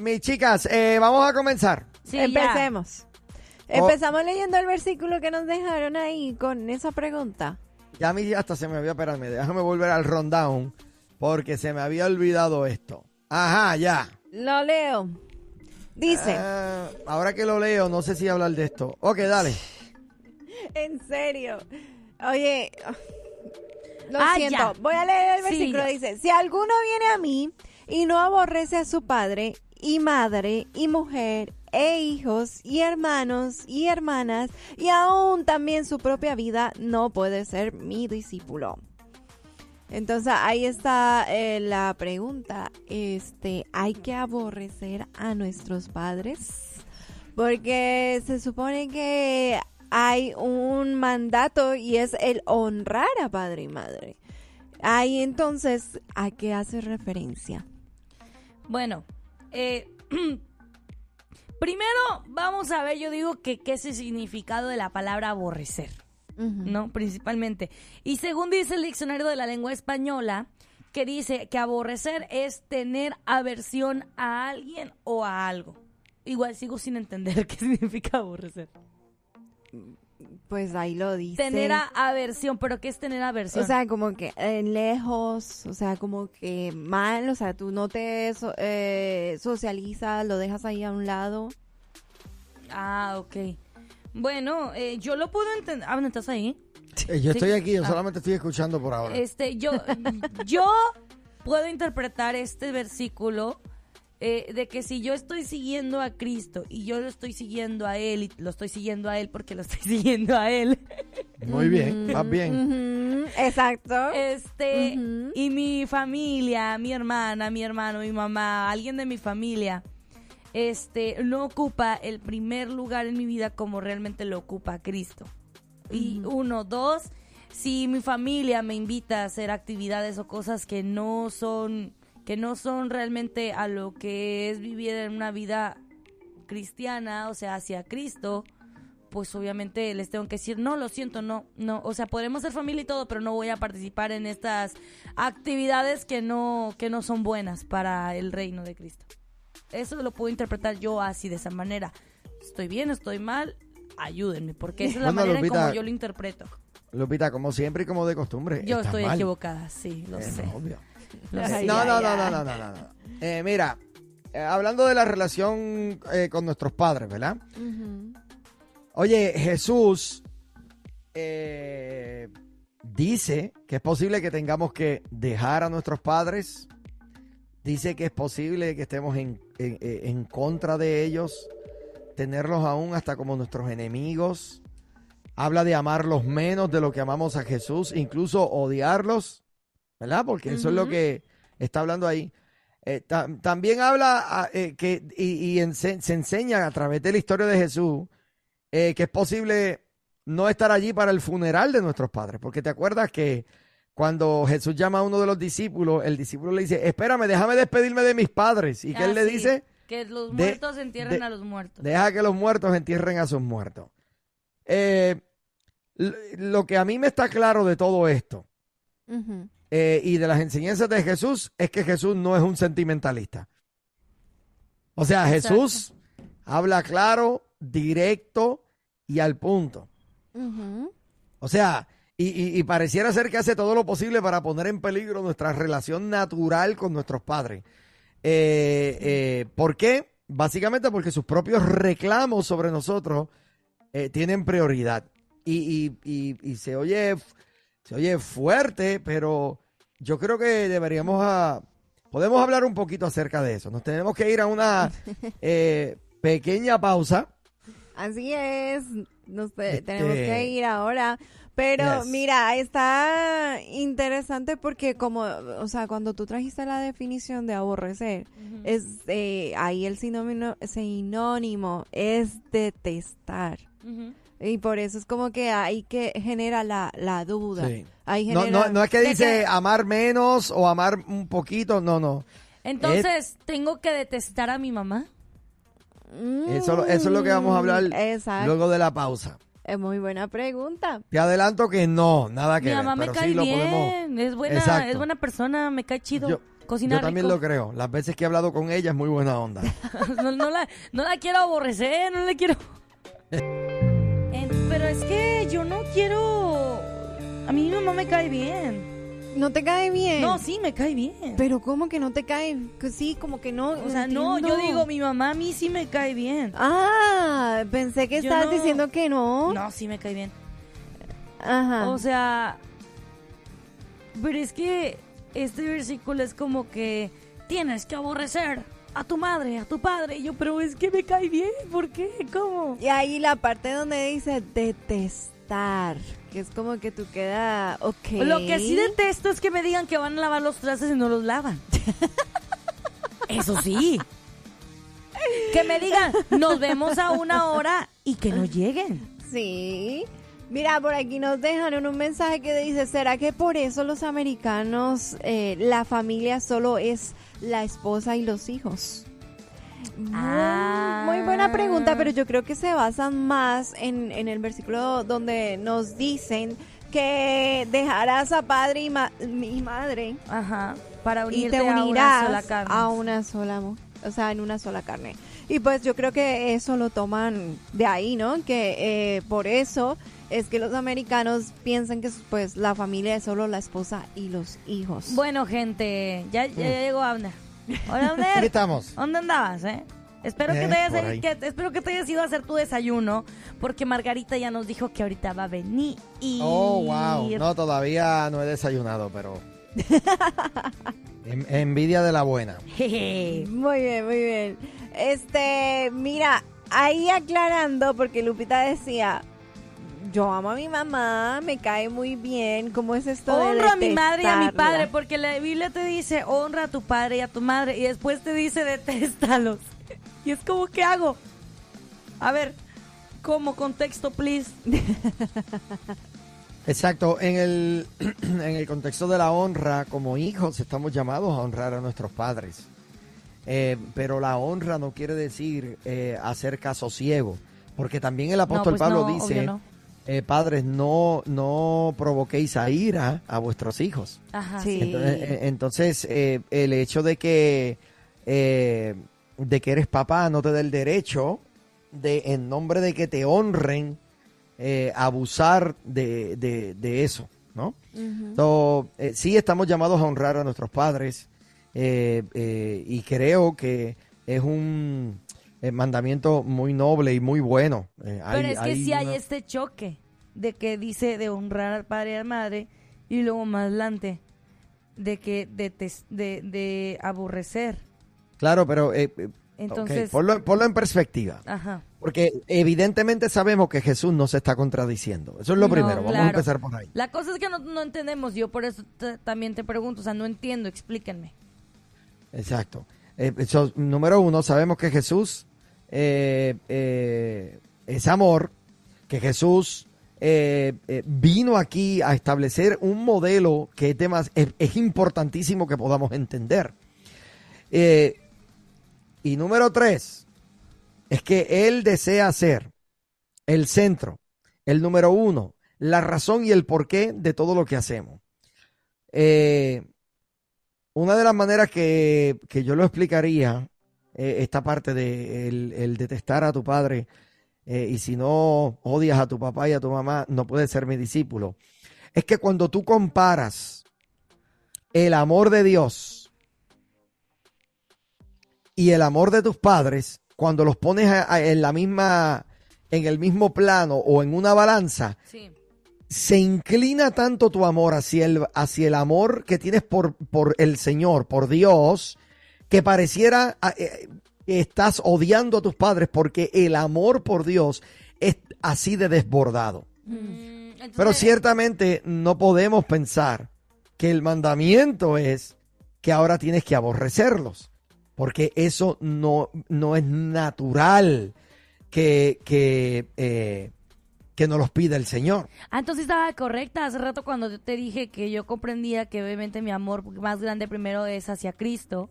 Mis chicas, eh, vamos a comenzar. sí, ya. Empecemos. Oh. Empezamos leyendo el versículo que nos dejaron ahí con esa pregunta. Ya a mí hasta se me había, espérame, déjame volver al rundown porque se me había olvidado esto. Ajá, ya. Lo leo. Dice, Ah, ahora que lo leo, no sé si hablar de esto. Ok, dale. en serio. Oye, lo Ah, siento. ya. Voy a leer el Sí, versículo. Dice, si alguno viene a mí y no aborrece a su padre y madre y mujer e hijos y hermanos y hermanas y aún también su propia vida, no puede ser mi discípulo. Entonces ahí está eh, la pregunta. Este, ¿hay que aborrecer a nuestros padres? Porque se supone que hay un mandato y es el honrar a padre y madre. Ahí entonces, ¿a qué hace referencia? Bueno, eh, primero vamos a ver, yo digo que qué es el significado de la palabra aborrecer, ¿no? Principalmente. Y según dice el diccionario de la lengua española, que dice que aborrecer es tener aversión a alguien o a algo. Igual sigo sin entender qué significa aborrecer. Pues ahí lo dice. Tener a- aversión, pero ¿qué es tener aversión? O sea, como que eh, lejos, o sea, como que mal, o sea, tú no te so- eh, socializas, lo dejas ahí a un lado. ah, ok. Bueno, eh, yo lo puedo entender. Ah, bueno, ¿estás ahí? Eh, yo Sí. estoy aquí, yo Ah. solamente estoy escuchando por ahora. Este, yo, yo puedo interpretar este versículo eh, de que si yo estoy siguiendo a Cristo y yo lo estoy siguiendo a Él y lo estoy siguiendo a Él porque lo estoy siguiendo a Él, Muy bien, vas bien. Exacto. este, y mi familia, mi hermana, mi hermano, mi mamá, alguien de mi familia, este, no ocupa el primer lugar en mi vida como realmente lo ocupa Cristo. Y uno, dos, si mi familia me invita a hacer actividades o cosas que no son, que no son realmente a lo que es vivir en una vida cristiana, o sea, hacia Cristo, pues obviamente les tengo que decir, no, lo siento, no, no, o sea, podremos ser familia y todo, pero no voy a participar en estas actividades que no, que no son buenas para el reino de Cristo. Eso lo puedo interpretar yo así, de esa manera. Estoy bien, estoy mal, ayúdenme, porque esa es la Bueno, manera en Lupita, como yo lo interpreto. Lupita, como siempre y como de costumbre. Yo estoy mal. equivocada, sí, lo Eh, sé. no, obvio. Sé. no, no, no, no, no, no, no, no. Eh, mira, eh, hablando de la relación eh, con nuestros padres, ¿verdad? Oye, Jesús eh, dice que es posible que tengamos que dejar a nuestros padres. Dice que es posible que estemos en, en- en contra de ellos, tenerlos aún hasta como nuestros enemigos. Habla de amarlos menos de lo que amamos a Jesús, incluso odiarlos, ¿verdad? Porque eso es lo que está hablando ahí. Eh, ta- también habla ah, eh, que y, y ense- se enseña a través de la historia de Jesús eh, que es posible no estar allí para el funeral de nuestros padres, porque te acuerdas que cuando Jesús llama a uno de los discípulos, el discípulo le dice, espérame, déjame despedirme de mis padres. ¿Y que Ah, él le sí, dice? Que los de- muertos entierren de- a los muertos. Deja que los muertos entierren a sus muertos. Eh, lo que a mí me está claro de todo esto Ujú. Eh, y de las enseñanzas de Jesús es que Jesús no es un sentimentalista. O sea, Jesús habla claro, directo y al punto. O sea, y, y- y pareciera ser que hace todo lo posible para poner en peligro nuestra relación natural con nuestros padres. Eh, eh, ¿Por qué? Básicamente porque sus propios reclamos sobre nosotros tienen prioridad. Y, y- y- y se oye se oye fuerte, pero yo creo que deberíamos a, podemos hablar un poquito acerca de eso. Nos tenemos que ir a una eh, pequeña pausa. Así es, nos te- Este- tenemos que ir ahora. Pero Yes. mira, está interesante porque como, o sea, cuando tú trajiste la definición de aborrecer, es eh, ahí el sinónimo, sinónimo es detestar. Y por eso es como que ahí que genera la, la duda. Sí. Ahí No, no, no es que ¿De dice amar menos o amar un poquito, no, no. Entonces, ¿tengo que detestar a mi mamá? Eso, lo- eso es lo que vamos a hablar Mm, Exacto. luego de la pausa. Es muy buena pregunta. Te adelanto que no, nada que Mi ver, mamá me cae sí bien, podemos. es buena, Exacto. es buena persona, me cae chido. Yo, Cocina yo también rico. lo creo. Las veces que he hablado con ella es muy buena onda. no, no la, no la quiero aborrecer, no la quiero. Pero es que yo no quiero. A mí mi mamá me cae bien. ¿No te cae bien? No, sí, me cae bien. Pero ¿cómo que no te cae? Que sí, como que no. o sea, no, yo digo, mi mamá a mí sí me cae bien. Ah, pensé que Yo estabas no- diciendo que no. No, sí me cae bien. Ajá. O sea, pero es que este versículo es como que tienes que aborrecer a tu madre, a tu padre. Y yo, pero es que me cae bien, ¿por qué? ¿Cómo? y ahí la parte donde dice que es como que tú queda, ok. Lo que sí detesto es que me digan que van a lavar los trastes y no los lavan. Eso sí. Que me digan, nos vemos a una hora y que no lleguen. Sí. Mira, por aquí nos dejan un mensaje que dice, ¿será que por eso los americanos, eh, la familia solo es la esposa y los hijos? Muy- Ah. Muy buena pregunta, pero yo creo que se basan más en, en el versículo donde nos dicen que dejarás a padre y, ma- y madre Ajá. Para y unirte te a una unirás sola carne. a una sola mu- o sea en una sola carne y pues yo creo que eso lo toman de ahí no que eh, por eso es que los americanos piensan que pues la familia es solo la esposa y los hijos Bueno, gente, ya, ya llegó Abner. Hola, Aquí estamos. ¿Dónde andabas, eh? Espero que, te hayas, por ahí. que- espero que te hayas ido a hacer tu desayuno, porque Margarita ya nos dijo que ahorita va a venir. Oh, wow. No, todavía no he desayunado, pero. En- envidia de la buena. Muy bien muy bien este mira ahí aclarando porque Lupita decía yo amo a mi mamá me cae muy bien cómo es esto de Honra a mi madre y a mi padre, porque la Biblia te dice honra a tu padre y a tu madre, y después te dice detéstalos. Y es como, ¿qué hago? A ver, como contexto, please. Exacto. En el, en el contexto de la honra, como hijos, estamos llamados a honrar a nuestros padres. Eh, pero la honra no quiere decir eh, hacer caso ciego. Porque también el apóstol pues Pablo no, dice, no. Eh, padres, no, no provoquéis a ira a vuestros hijos. Ajá, Sí. Entonces, eh, entonces, eh, el hecho de que, eh, de que eres papá no te da el derecho de, en nombre de que te honren, eh, abusar de, de- de eso, ¿no? So, eh, sí estamos llamados a honrar a nuestros padres eh, eh, y creo que es un eh, mandamiento muy noble y muy bueno. Eh, Pero es que sí hay este choque de que dice de honrar al padre y a la madre y luego más adelante de que de, de, de aborrecer. Claro, pero eh, eh, Entonces, ponlo, ponlo en perspectiva. ajá. Porque evidentemente sabemos que Jesús no se está contradiciendo. Eso es lo No, primero. Vamos a empezar por ahí. La cosa es que no, no entendemos, yo por eso te- también te pregunto, o sea, no entiendo, explíquenme. Exacto. Eh, eso, número uno, sabemos que Jesús eh, eh, es amor, que Jesús eh, eh, vino aquí a establecer un modelo que es, demas- es, es importantísimo que podamos entender. Eh, y número tres, es que Él desea ser el centro, el número uno, la razón y el porqué de todo lo que hacemos. Una de las maneras que, que yo lo explicaría, eh, esta parte de el, el detestar a tu padre, eh, y si no odias a tu papá y a tu mamá, no puedes ser mi discípulo, es que cuando tú comparas el amor de Dios y el amor de tus padres, cuando los pones a- a- en la misma, en el mismo plano o en una balanza, Sí. se inclina tanto tu amor hacia el, hacia el amor que tienes por, por el Señor, por Dios, que pareciera ah, eh, que estás odiando a tus padres porque el amor por Dios es así de desbordado. Mm, Entonces- Pero ciertamente no podemos pensar que el mandamiento es que ahora tienes que aborrecerlos, porque eso no, no es natural que, que, eh, que nos los pida el Señor. Ah, entonces estaba correcta. Hace rato cuando yo te dije que yo comprendía que obviamente mi amor más grande primero es hacia Cristo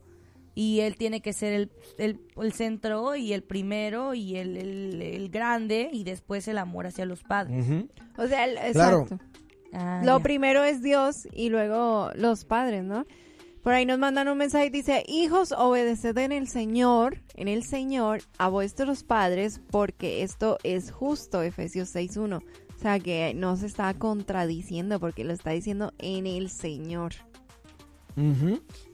y Él tiene que ser el, el- el centro y el primero y el, el- el grande y después el amor hacia los padres. O sea, el- Claro. exacto. Ah, Lo ya. primero es Dios y luego los padres, ¿no? Por ahí nos mandan un mensaje y dice, hijos, obedeced en el Señor, en el Señor, a vuestros padres, porque esto es justo, Efesios 6.1. O sea que no se está contradiciendo porque lo está diciendo en el Señor.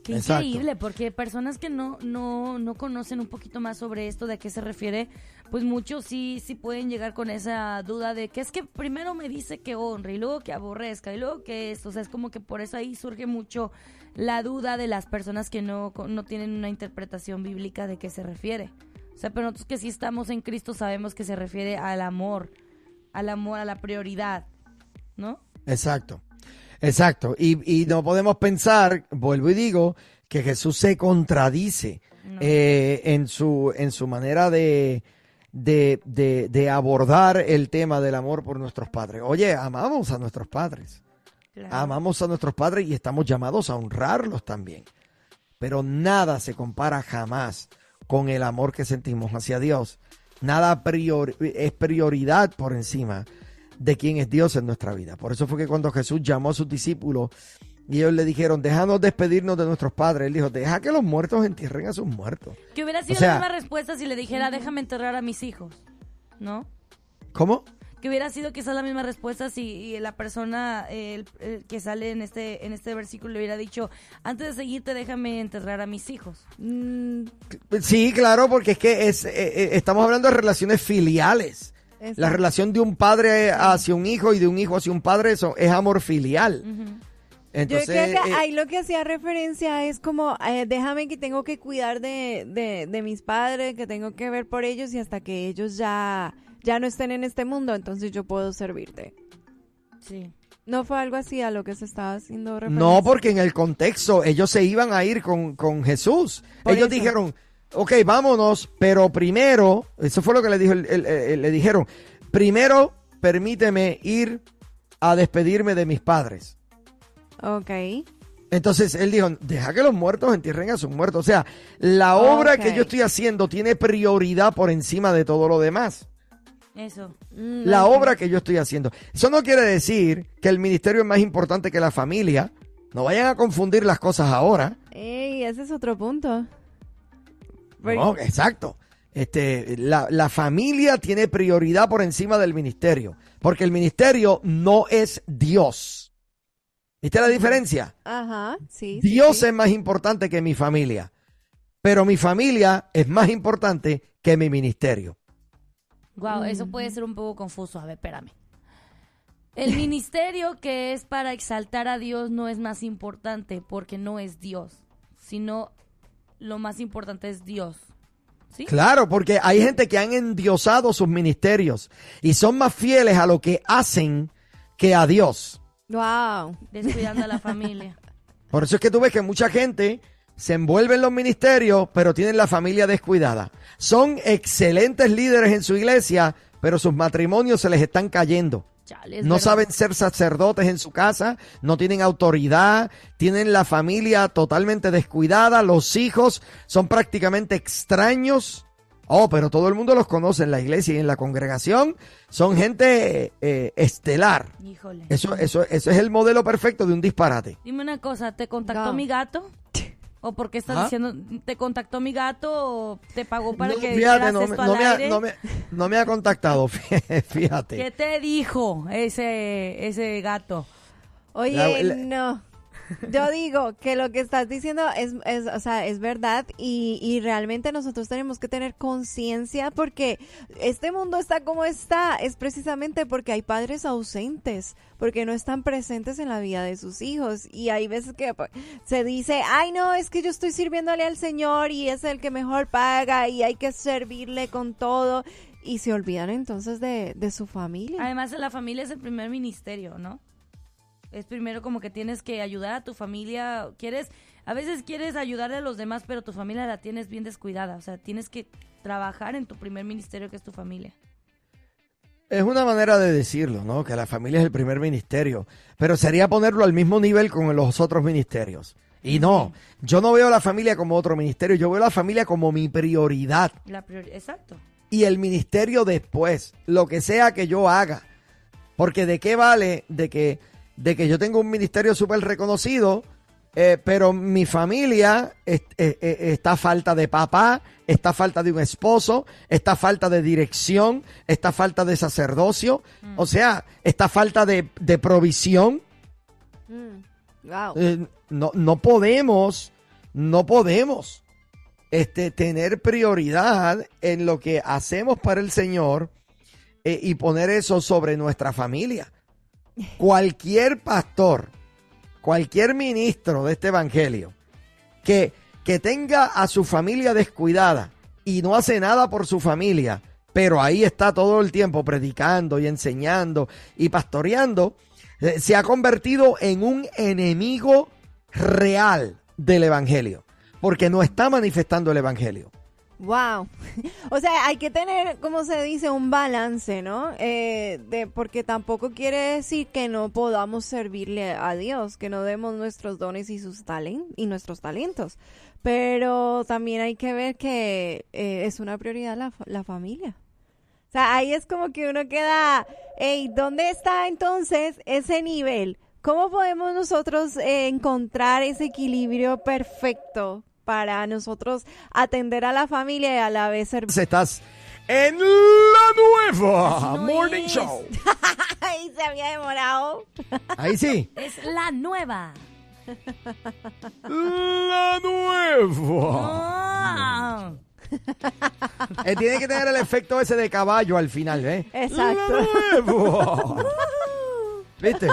Qué Exacto. increíble, porque personas que no, no, no conocen un poquito más sobre esto, de a qué se refiere, pues muchos sí, sí pueden llegar con esa duda de que es que primero me dice que honre y luego que aborrezca y luego que esto, o sea, es como que por eso ahí surge mucho la duda de las personas que no, no tienen una interpretación bíblica de qué se refiere. O sea, pero nosotros que sí estamos en Cristo sabemos que se refiere al amor, al amor, a la prioridad, ¿no? Exacto, exacto. Y, y no podemos pensar, vuelvo y digo, que Jesús se contradice No. eh, en, su, en su manera de, de, de- de abordar el tema del amor por nuestros padres. Oye, amamos a nuestros padres, Claro. amamos a nuestros padres y estamos llamados a honrarlos también. Pero nada se compara jamás con el amor que sentimos hacia Dios. Nada prior- es prioridad por encima de quién es Dios en nuestra vida. Por eso fue que cuando Jesús llamó a sus discípulos y ellos le dijeron, déjanos despedirnos de nuestros padres, él dijo, deja que los muertos entierren a sus muertos. Que hubiera sido sea- la misma respuesta si le dijera, déjame enterrar a mis hijos, ¿no? ¿Cómo? Que hubiera sido quizás la misma respuesta si la persona eh, el- el que sale en este en este versículo le hubiera dicho, antes de seguirte déjame enterrar a mis hijos. Mm, Sí, claro, porque es que es, eh, eh, estamos hablando de relaciones filiales. La relación de un padre hacia un hijo y de un hijo hacia un padre eso es amor filial. Entonces, Yo creo que eh, ahí lo que hacía referencia es como, eh, déjame que tengo que cuidar de, de, de mis padres, que tengo que ver por ellos y hasta que ellos ya, ya no estén en este mundo, entonces yo puedo servirte. Sí. ¿No fue algo así a lo que se estaba haciendo referencia? No, porque en el contexto ellos se iban a ir con, con Jesús. Por ellos eso. dijeron, ok, vámonos, pero primero, eso fue lo que le, dijo el- el- el- le dijeron, primero permíteme ir a despedirme de mis padres. Ok. Entonces él dijo, deja que los muertos entierren a sus muertos. O sea, la obra que yo estoy haciendo tiene prioridad por encima de todo lo demás. Eso. Mm, La ok. obra que yo estoy haciendo. Eso no quiere decir que el ministerio es más importante que la familia. No vayan a confundir las cosas ahora. Ey, ese es otro punto. No, exacto. Este, la, la familia tiene prioridad por encima del ministerio, porque el ministerio no es Dios. ¿Viste la diferencia? Ajá, sí. sí, Dios sí. es más importante que mi familia, pero mi familia es más importante que mi ministerio. Wow, eso puede ser un poco confuso. A ver, espérame. El ministerio que es para exaltar a Dios no es más importante porque no es Dios, sino lo más importante es Dios. ¿Sí? Claro, porque hay gente que han endiosado sus ministerios y son más fieles a lo que hacen que a Dios. Wow. Descuidando a la familia. Por eso es que tú ves que mucha gente se envuelve en los ministerios, pero tienen la familia descuidada. Son excelentes líderes en su iglesia, pero sus matrimonios se les están cayendo. Chale, no verdad. saben ser sacerdotes en su casa, no tienen autoridad, tienen la familia totalmente descuidada, los hijos son prácticamente extraños. Oh, pero todo el mundo los conoce en la iglesia y en la congregación. Son gente eh, estelar. Híjole. Eso, eso, eso es el modelo perfecto de un disparate. Dime una cosa, ¿te contactó No. mi gato? ¿O por qué estás ¿Ah? diciendo, te contactó mi gato o te pagó para No, que fíjate, no, esto me- al no me ha, no me- no me ha contactado, fíjate. ¿Qué te dijo ese, ese gato? Oye, La- la- no. Yo digo que lo que estás diciendo es, o sea, es verdad y, realmente nosotros tenemos que tener conciencia porque este mundo está como está, es precisamente porque hay padres ausentes, porque no están presentes en la vida de sus hijos y hay veces que se dice, ay no, es que yo estoy sirviéndole al Señor y es el que mejor paga y hay que servirle con todo y se olvidan entonces de, de su familia. Además, la familia es el primer ministerio, ¿no? Es primero como que tienes que ayudar a tu familia, quieres, a veces quieres ayudarle a los demás, pero tu familia la tienes bien descuidada, o sea, tienes que trabajar en tu primer ministerio que es tu familia. Es una manera de decirlo, ¿no? Que la familia es el primer ministerio, pero sería ponerlo al mismo nivel con los otros ministerios. Y no, yo no veo a la familia como otro ministerio, yo veo a la familia como mi prioridad. La priori- Exacto. y el ministerio después, lo que sea que yo haga. Porque de qué vale de que, de que yo tengo un ministerio súper reconocido, eh, pero mi familia eh, eh, está a falta de papá, está a falta de un esposo, está a falta de dirección, está a falta de sacerdocio, o sea, está a falta de, de provisión. Mm, wow. No, no podemos, no podemos este, tener prioridad en lo que hacemos para el Señor y poner eso sobre nuestra familia. Cualquier pastor, cualquier ministro de este evangelio que, que tenga a su familia descuidada y no hace nada por su familia, pero ahí está todo el tiempo predicando y enseñando y pastoreando, eh, se ha convertido en un enemigo real del evangelio, porque no está manifestando el evangelio. Wow. O sea, hay que tener, como se dice, un balance, ¿no? Eh, de, porque tampoco quiere decir que no podamos servirle a Dios, que no demos nuestros dones y sus talen y nuestros talentos. Pero también hay que ver que eh, es una prioridad la familia. O sea, ahí es como que uno queda, hey, ¿dónde está entonces ese nivel? ¿Cómo podemos nosotros eh, encontrar ese equilibrio perfecto para nosotros atender a la familia y a la vez servir? Estás en la nueva no Morning es. Show. Ay, se había demorado. Ahí sí. Es la nueva. La nueva. Eh, tiene que tener el efecto ese de caballo al final, ¿eh? Exacto. La nueva. ¿Viste?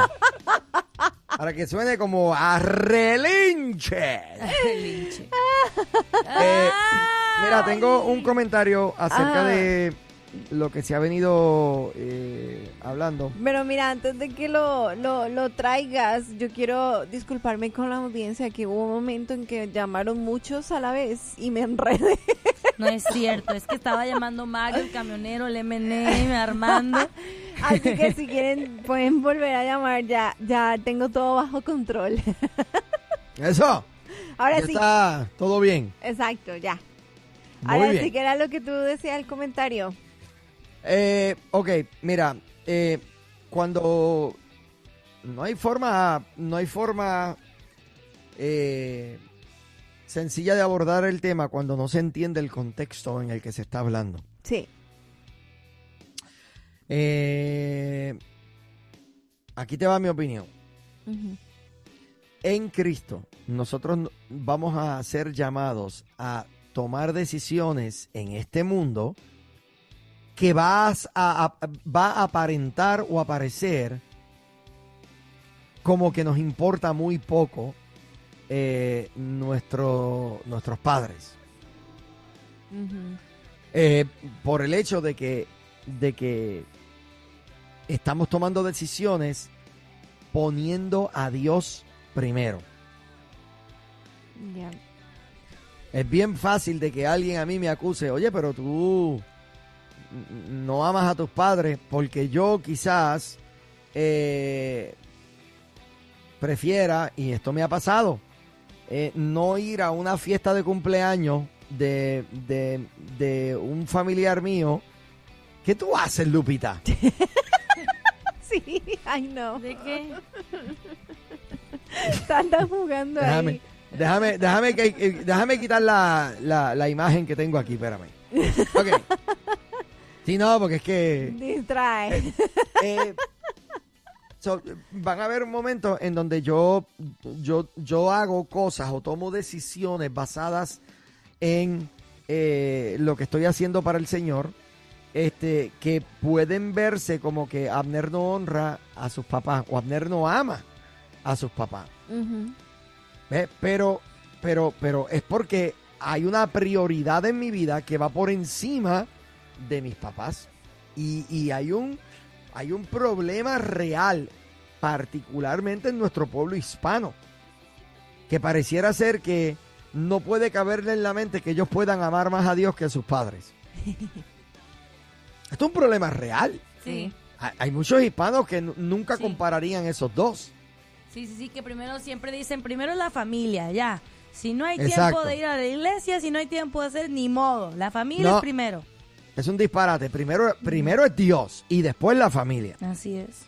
Para que suene como a relinche. Linche. Eh, mira, tengo un comentario acerca Ah. de lo que se ha venido eh, hablando. Pero mira, antes de que lo, lo, lo traigas, yo quiero disculparme con la audiencia que hubo un momento en que llamaron muchos a la vez y me enredé. No es cierto, es que estaba llamando Mario, el camionero, el M&M, Armando. Así que si quieren pueden volver a llamar, ya, ya tengo todo bajo control. Eso. Ahora Ya sí, está todo bien. exacto, ya. Muy Ahora bien. sí que era lo que tú decías el comentario. Eh, ok, mira, eh, cuando no hay forma, no hay forma eh, sencilla de abordar el tema cuando no se entiende el contexto en el que se está hablando. Sí. Eh, aquí te va mi opinión. En Cristo, nosotros no- vamos a ser llamados a tomar decisiones en este mundo que vas a, a- va a aparentar o aparecer como que nos importa muy poco eh, nuestro, nuestros padres. Eh, por el hecho de que, de que estamos tomando decisiones poniendo a Dios primero. Es bien fácil de que alguien a mí me acuse, oye, pero tú no amas a tus padres porque yo quizás eh, prefiera, y esto me ha pasado, eh, no ir a una fiesta de cumpleaños de, de, de un familiar mío. ¿Qué tú haces, Lupita? Sí, ay no. ¿De qué? Están jugando Déjame, ahí. Déjame, déjame, que, eh, déjame quitar la, la, la imagen que tengo aquí, espérame. Ok. Sí, no, porque es que... Distrae. Eh, So, van a haber momentos en donde yo, yo, yo hago cosas o tomo decisiones basadas en eh, lo que estoy haciendo para el Señor, este, que pueden verse como que Abner no honra a sus papás o Abner no ama a sus papás. Ujú. ¿Ve? Pero, pero, pero es porque hay una prioridad en mi vida que va por encima de mis papás. Y, y hay un hay un problema real, particularmente en nuestro pueblo hispano, que pareciera ser que no puede caberle en la mente que ellos puedan amar más a Dios que a sus padres. Esto es un problema real. Sí. Hay- muchos hispanos que nu- nunca Sí. compararían esos dos. Sí, sí, sí, que primero siempre dicen, primero la familia, ya. Si no hay Exacto. tiempo de ir a la iglesia, si no hay tiempo de hacer, ni modo. La familia No. es primero. Es un disparate. Primero, primero es Dios y después la familia. Así es.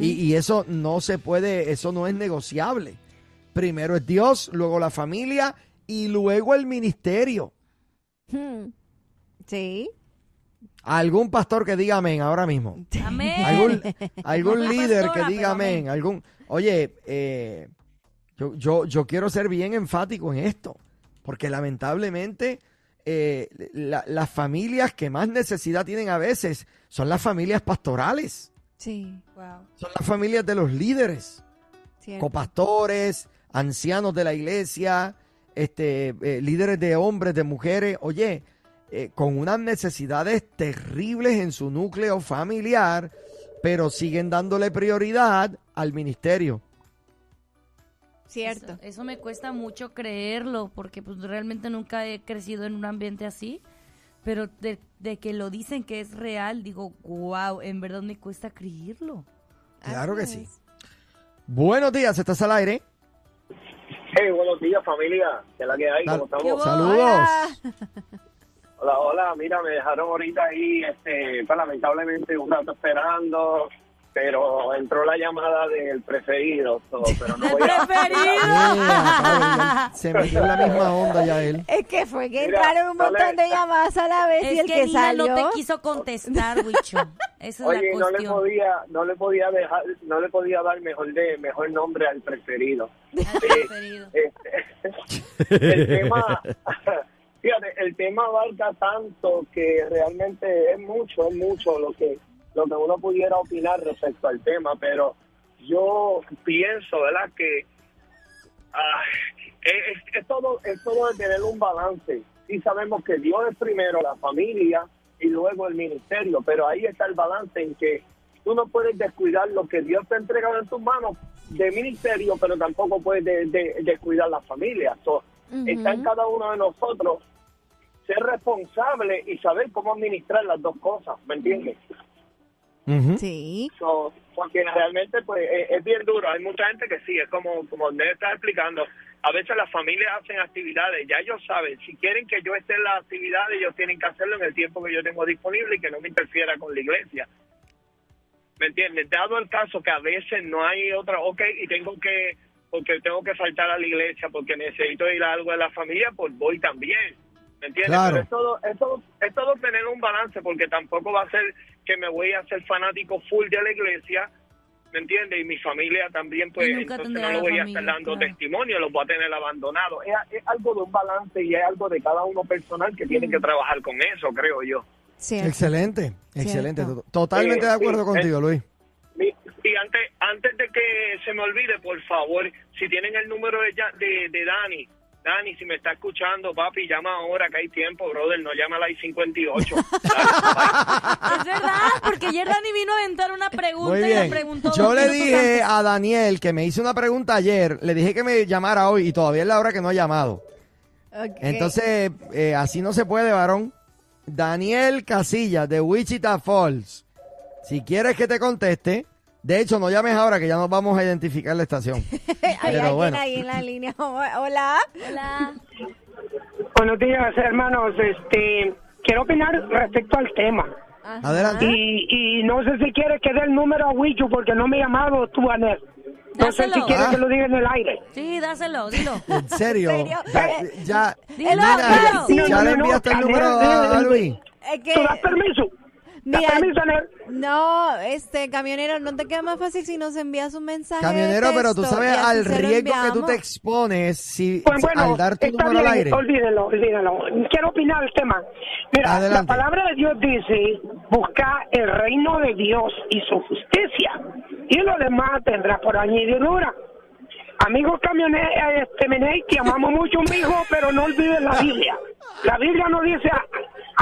Y eso no se puede, eso no es negociable. Primero es Dios, luego la familia y luego el ministerio. Hmm. Sí. Algún pastor que diga amén ahora mismo. Amén. Algún, líder pastora, que diga amén. amén. Algún, oye, eh, yo, yo, yo quiero ser bien enfático en esto, porque lamentablemente eh, la- las familias que más necesidad tienen a veces son las familias pastorales, Sí. Wow. son las familias de los líderes. Cierto. copastores, ancianos de la iglesia, este, eh, líderes de hombres, de mujeres, oye, eh, con unas necesidades terribles en su núcleo familiar, pero siguen dándole prioridad al ministerio. Cierto. Eso, eso me cuesta mucho creerlo, porque pues realmente nunca he crecido en un ambiente así. Pero de, de que lo dicen que es real, digo, wow, en verdad me cuesta creerlo. Claro que sí. Buenos días, ¿estás al aire? Hey, buenos días familia, ¿qué es la que hay? Sal- ¿Cómo ¿Qué estamos? Saludos. Hola. Hola, mira, me dejaron ahorita ahí, este, pues, lamentablemente un rato esperando, pero entró la llamada del preferido, so, pero no ¡Del voy a... preferido! Yeah, cabrón, se metió en la misma onda ya él. Es que fue que Mira, entraron un dale. montón de llamadas a la vez y Es el que, Nina salió. no te quiso contestar, Wicho. Esa es Oye, la no le cuestión. podía, no le podía dejar, no le podía dar mejor de, mejor nombre al preferido. Al preferido. Este, el tema, fíjate, el tema abarca tanto que realmente es mucho, es mucho lo que lo que uno pudiera opinar respecto al tema, pero yo pienso, ¿verdad? Que ah, es, todo es todo de tener un balance. Sí sabemos que Dios es primero la familia y luego el ministerio, pero ahí está el balance en que tú no puedes descuidar lo que Dios te ha entregado en tus manos de ministerio, pero tampoco puedes de- de- descuidar la familia. So, Está en cada uno de nosotros ser responsable y saber cómo administrar las dos cosas, ¿me entiendes? Sí. So, porque realmente pues es, es bien duro. Hay mucha gente que sí, es como como Ned está explicando. A veces las familias hacen actividades, ya ellos saben, si quieren que yo esté en las actividades, ellos tienen que hacerlo en el tiempo que yo tengo disponible y que no me interfiera con la iglesia. ¿Me entiendes? Dado el caso que a veces no hay otra, ok, y tengo que, porque tengo que faltar a la iglesia, porque necesito ir a algo de la familia, pues voy también. ¿Me entiendes? Claro. Pero es todo, es, todo, es todo tener un balance, porque tampoco va a ser que me voy a hacer fanático full de la iglesia, ¿me entiendes? Y mi familia también, pues entonces no lo voy a estar dando claro. testimonio, los voy a tener abandonados. Es, es algo de un balance y es algo de cada uno personal que tiene que trabajar con eso, creo yo. Cierto. Excelente, excelente. Cierto. Totalmente Eh, de acuerdo sí, contigo, eh, Luis. Y antes antes de que se me olvide, por favor, si tienen el número de, ya- de, de Dani, Dani, si me está escuchando, papi, llama ahora que hay tiempo, brother, no llama a la I-58. Es verdad, porque ayer Dani vino a aventar una pregunta Muy y la bien. preguntó Yo le dije antes. a Daniel que me hizo una pregunta ayer, le dije que me llamara hoy y todavía es la hora que no ha llamado. Entonces, eh, así no se puede, varón. Daniel Casillas de Wichita Falls. Si quieres que te conteste, de hecho, no llames ahora que ya nos vamos a identificar la estación. Hay alguien bueno. ahí en la línea. Hola. Hola. Buenos días, hermanos. Este, quiero opinar respecto al tema. Ajá. Adelante. Y, y no sé si quieres que dé el número a Wichu porque no me he llamado tú, Anel. No sé si quieres Ah. que lo diga en el aire. Sí, dáselo, dilo. ¿En serio? ¿En serio? Ya, Eh, ya, Dilo, dilo. ya No, no, le no, enviaste el número a, Luis. Es que ¿Tú das permiso? Mira, no, este camionero, ¿no te queda más fácil si nos envías un mensaje? de Camionero, pero tú texto sabes al riesgo que tú te expones si, Pues bueno, al dar tu está número al bien, aire. olvídenlo, olvídenlo. Quiero opinar el tema. Mira, Adelante. la palabra de Dios dice, busca el reino de Dios y su justicia, y lo demás tendrá por añadidura. Amigos camioneros, este, Meney, te amamos mucho, mijo, pero no olvides la Biblia. La Biblia no dice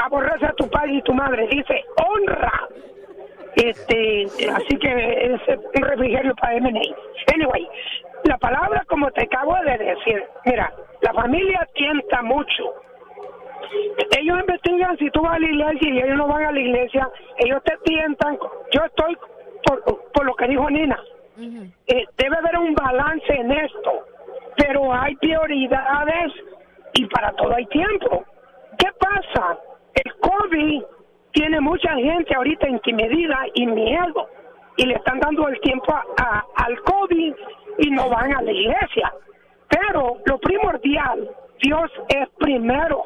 aborrece a tu padre y tu madre, dice honra. Este, así que es un refrigerio para M&A. Anyway, la palabra como te acabo de decir, mira, la familia tienta mucho. Ellos investigan si tú vas a la iglesia y ellos no van a la iglesia, ellos te tientan. Yo estoy por, por lo que dijo Nina. Eh, debe haber un balance en esto, pero hay prioridades y para todo hay tiempo. ¿Qué pasa? El COVID tiene mucha gente ahorita intimidada y miedo y le están dando el tiempo a- a- al COVID y no van a la iglesia. Pero lo primordial, Dios es primero.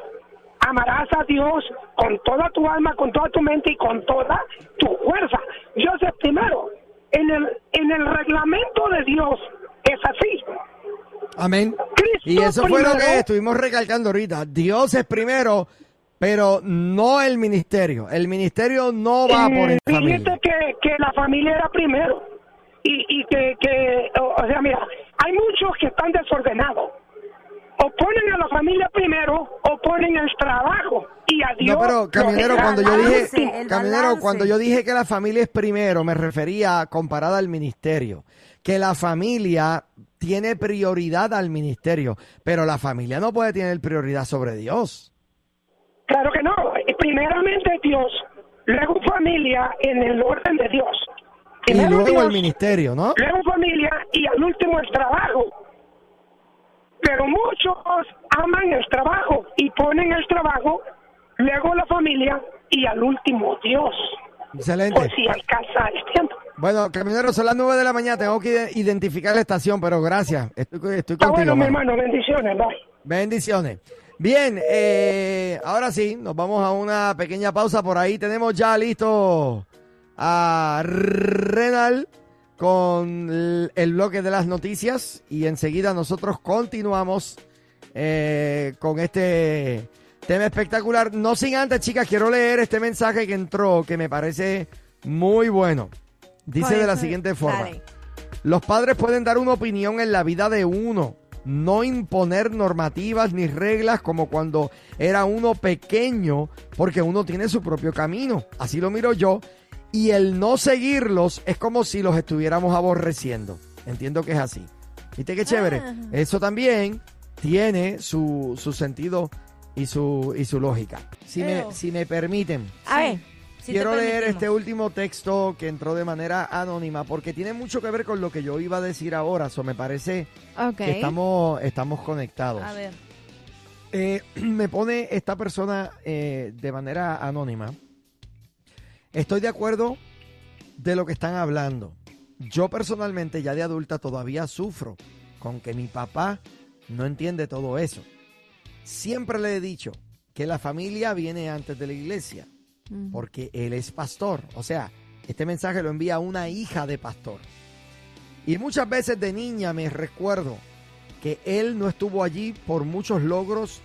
Amarás a Dios con toda tu alma, con toda tu mente y con toda tu fuerza. Dios es primero. En el, en el reglamento de Dios es así. Amén. Cristo Y eso fue lo que estuvimos recalcando ahorita. Dios es primero, pero no el ministerio. El ministerio no va por Eh, el dijiste que, que la familia era primero. Y, y que, que o sea, mira, hay muchos que están desordenados. O ponen a la familia primero o ponen el trabajo. Y a Dios. No, pero camionero, cuando yo dije, camionero, cuando yo dije que la familia es primero, me refería comparada al ministerio. Que la familia tiene prioridad al ministerio, pero la familia no puede tener prioridad sobre Dios. Claro que no. Primeramente Dios, luego familia en el orden de Dios. Y luego Dios, el ministerio, ¿no? luego familia y al último el trabajo. Pero muchos aman el trabajo y ponen el trabajo, luego la familia y al último Dios. Excelente. Por si alcanza el tiempo. Bueno, camionero, son las nueve de la mañana, tengo que identificar la estación, pero gracias. Estoy, estoy contigo, bueno, mi mano. hermano, bendiciones, bye. Bendiciones. Bien, eh, ahora sí, nos vamos a una pequeña pausa. Por ahí tenemos ya listo a Renal con el, bloque de las noticias y enseguida nosotros continuamos eh, con este tema espectacular. No sin antes, chicas, quiero leer este mensaje que entró que me parece muy bueno. Dice ¿Cuál de la siguiente forma. Dale. Los padres pueden dar una opinión en la vida de uno, no imponer normativas ni reglas como cuando era uno pequeño, porque uno tiene su propio camino. Así lo miro yo. Y el no seguirlos es como si los estuviéramos aborreciendo. Entiendo que es así. ¿Viste qué chévere? Ajá. Eso también tiene su, su sentido y su, y su lógica. Si me, si me permiten. A ver, Quiero leer este último texto que entró de manera anónima porque tiene mucho que ver con lo que yo iba a decir ahora. So, me parece que estamos, estamos conectados. A ver. Eh, me pone esta persona eh, de manera anónima. Estoy de acuerdo de lo que están hablando. Yo personalmente ya de adulta todavía sufro con que mi papá no entiende todo eso. Siempre le he dicho que la familia viene antes de la iglesia Mm. porque él es pastor. O sea, este mensaje lo envía una hija de pastor. Y muchas veces de niña me recuerdo que él no estuvo allí por muchos logros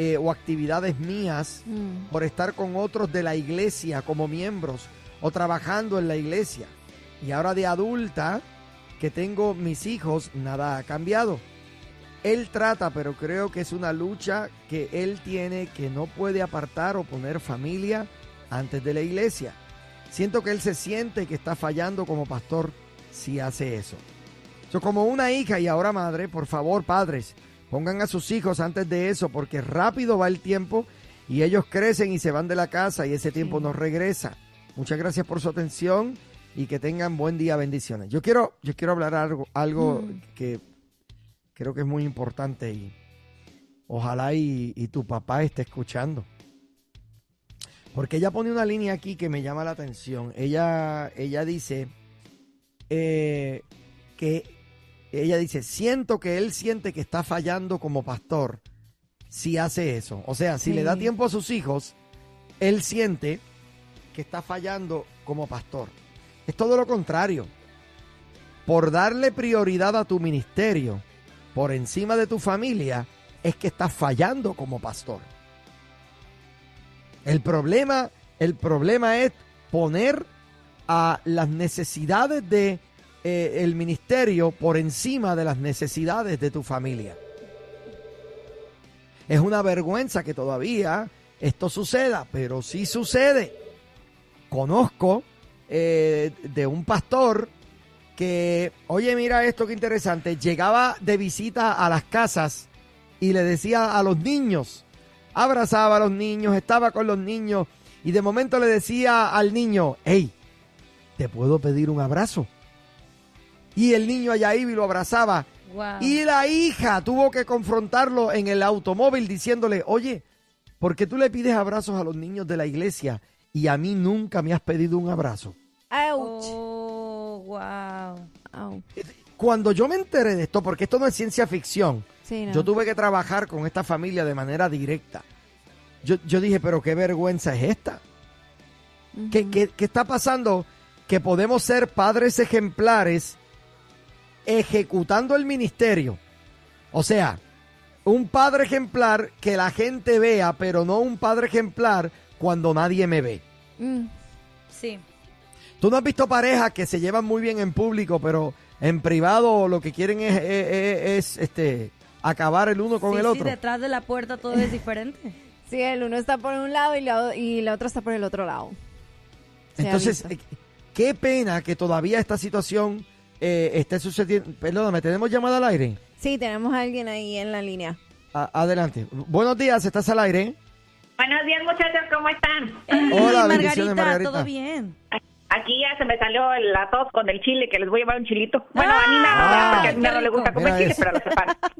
eh, o actividades mías, Mm. por estar con otros de la iglesia como miembros o trabajando en la iglesia. Y ahora de adulta, que tengo mis hijos, nada ha cambiado. Él trata, pero creo que es una lucha que él tiene que no puede apartar o poner familia antes de la iglesia. Siento que él se siente que está fallando como pastor si hace eso. So, como una hija y ahora madre, por favor, padres, pongan a sus hijos antes de eso porque rápido va el tiempo y ellos crecen y se van de la casa y ese tiempo no regresa. Muchas gracias por su atención y que tengan buen día, bendiciones. Yo quiero, yo quiero hablar algo, algo que creo que es muy importante y ojalá y, y tu papá esté escuchando. Porque ella pone una línea aquí que me llama la atención. Ella, ella dice eh, que ella dice, siento que él siente que está fallando como pastor si hace eso. O sea, si Sí. le da tiempo a sus hijos, él siente que está fallando como pastor. Es todo lo contrario. Por darle prioridad a tu ministerio por encima de tu familia, es que estás fallando como pastor. El problema, el problema es poner a las necesidades de eh, el ministerio por encima de las necesidades de tu familia. Es una vergüenza que todavía esto suceda, pero sí sucede. Conozco eh, de un pastor que, oye, mira esto que interesante, llegaba de visita a las casas y le decía a los niños, abrazaba a los niños, estaba con los niños y de momento le decía al niño, hey, ¿te puedo pedir un abrazo? Y el niño allá iba y lo abrazaba. Wow. Y la hija tuvo que confrontarlo en el automóvil diciéndole, oye, ¿por qué tú le pides abrazos a los niños de la iglesia y a mí nunca me has pedido un abrazo? Ouch. Oh, wow. Cuando yo me enteré de esto, porque esto no es ciencia ficción, Sí, no. yo tuve que trabajar con esta familia de manera directa. Yo, yo dije, pero qué vergüenza es esta. ¿Qué, qué- qué está pasando? Que podemos ser padres ejemplares ejecutando el ministerio. O sea, un padre ejemplar que la gente vea, pero no un padre ejemplar cuando nadie me ve. Mm. Sí. Tú no has visto parejas que se llevan muy bien en público, pero en privado lo que quieren es, es- es- es, este acabar el uno con Sí, el sí, otro. detrás de la puerta todo es diferente. Sí, el uno está por un lado y la, y la otra está por el otro lado. Se Entonces, eh, qué pena que todavía esta situación eh, esté sucediendo. Perdóname, ¿tenemos llamada al aire? Sí, tenemos a alguien ahí en la línea. A- adelante. Buenos días, ¿estás al aire? Buenos días, muchachos, ¿cómo están? Hola, Margarita, todo bien. Aquí ya se me salió la tos con el chile, que les voy a llevar un chilito. Bueno, a Nina, Ah, porque a Nina qué no le gusta comer chile, eso. pero lo separo.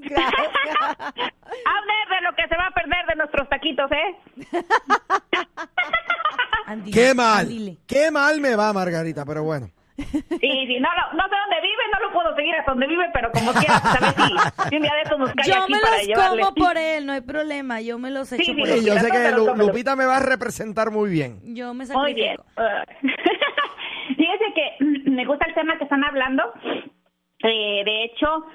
Hable de lo que se va a perder de nuestros taquitos, ¿eh? Andile, Qué mal. andile. Qué mal me va, Margarita, pero bueno. Sí, sí, no, lo- no sé dónde vive, no lo puedo seguir hasta donde vive, pero como quiera, pues, a ver si, un día de estos nos cae Yo aquí me para los llevarle. como por él, no hay problema. Yo me los echo Sí, sí, por sí, Y él. yo sé que Lu-. Lupita me va a representar muy bien. Yo me Muy bien. sacrifico. Fíjese que me gusta el tema que están hablando. Eh, de hecho,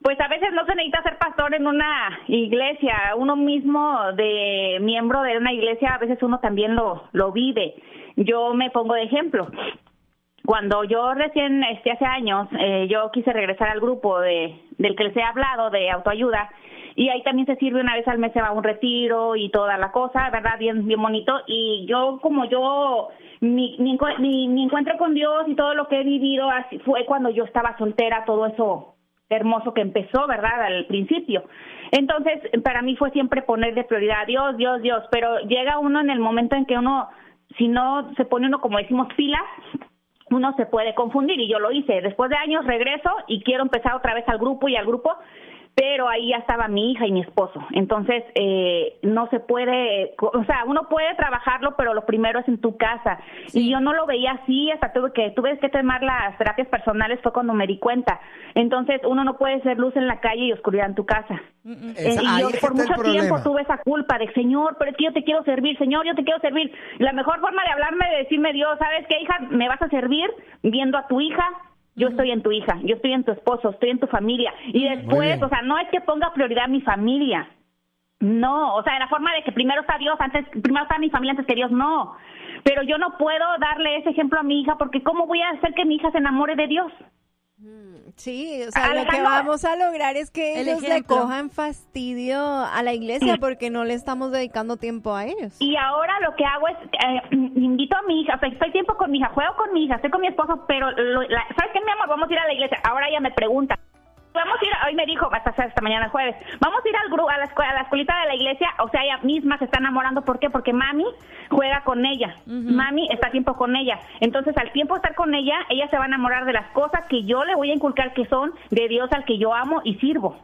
pues a veces no se necesita ser pastor en una iglesia. Uno mismo de miembro de una iglesia, a veces uno también lo, lo vive. Yo me pongo de ejemplo. Cuando yo recién, este, hace años, eh, yo quise regresar al grupo de, del que les he hablado, de autoayuda, y ahí también se sirve una vez al mes, se va a un retiro y toda la cosa, ¿verdad? Bien, bien bonito. Y yo, como yo, mi, mi, mi- encuentro con Dios y todo lo que he vivido, así fue cuando yo estaba soltera, todo eso hermoso que empezó, ¿verdad? Al principio. Entonces, para mí fue siempre poner de prioridad Dios, Dios, Dios, pero llega uno en el momento en que uno, si no se pone uno, como decimos, pilas, uno se puede confundir y yo lo hice. Después de años regreso y quiero empezar otra vez al grupo y al grupo, pero ahí ya estaba mi hija y mi esposo. Entonces, eh, no se puede, o sea, uno puede trabajarlo, pero lo primero es en tu casa. Y yo no lo veía así hasta tuve que, tuve que tomar las terapias personales, fue cuando me di cuenta. Entonces, uno no puede ser luz en la calle y oscuridad en tu casa. Eh, Esa- y ahí yo por mucho tiempo tuve esa culpa de Señor, pero es que yo te quiero servir, Señor, yo te quiero servir. La mejor forma de hablarme, de decirme Dios, ¿sabes qué, hija? Me vas a servir viendo a tu hija. Yo estoy en tu hija, yo estoy en tu esposo, estoy en tu familia. Y después, o sea, no es que ponga prioridad mi familia. No, o sea, la forma de que primero está Dios, antes, primero está mi familia antes que Dios, no. Pero yo no puedo darle ese ejemplo a mi hija porque ¿cómo voy a hacer que mi hija se enamore de Dios? Sí, o sea, lo que Alejandro. vamos a lograr es que El ellos le cojan fastidio a la iglesia porque no le estamos dedicando tiempo a ellos. Y ahora lo que hago es, eh, invito a mi hija, o sea, estoy tiempo con mi hija, juego con mi hija, estoy con mi esposo, pero, lo- la- ¿sabes qué, mi amor? Vamos a ir a la iglesia. Ahora ella me pregunta. Vamos a ir, hoy me dijo, hasta, hasta mañana jueves, vamos a ir al gru- a la, escuela, a la escuelita de la iglesia, o sea, ella misma se está enamorando, ¿por qué? Porque mami juega con ella, mami está a tiempo con ella, entonces al tiempo de estar con ella, ella se va a enamorar de las cosas que yo le voy a inculcar que son de Dios al que yo amo y sirvo.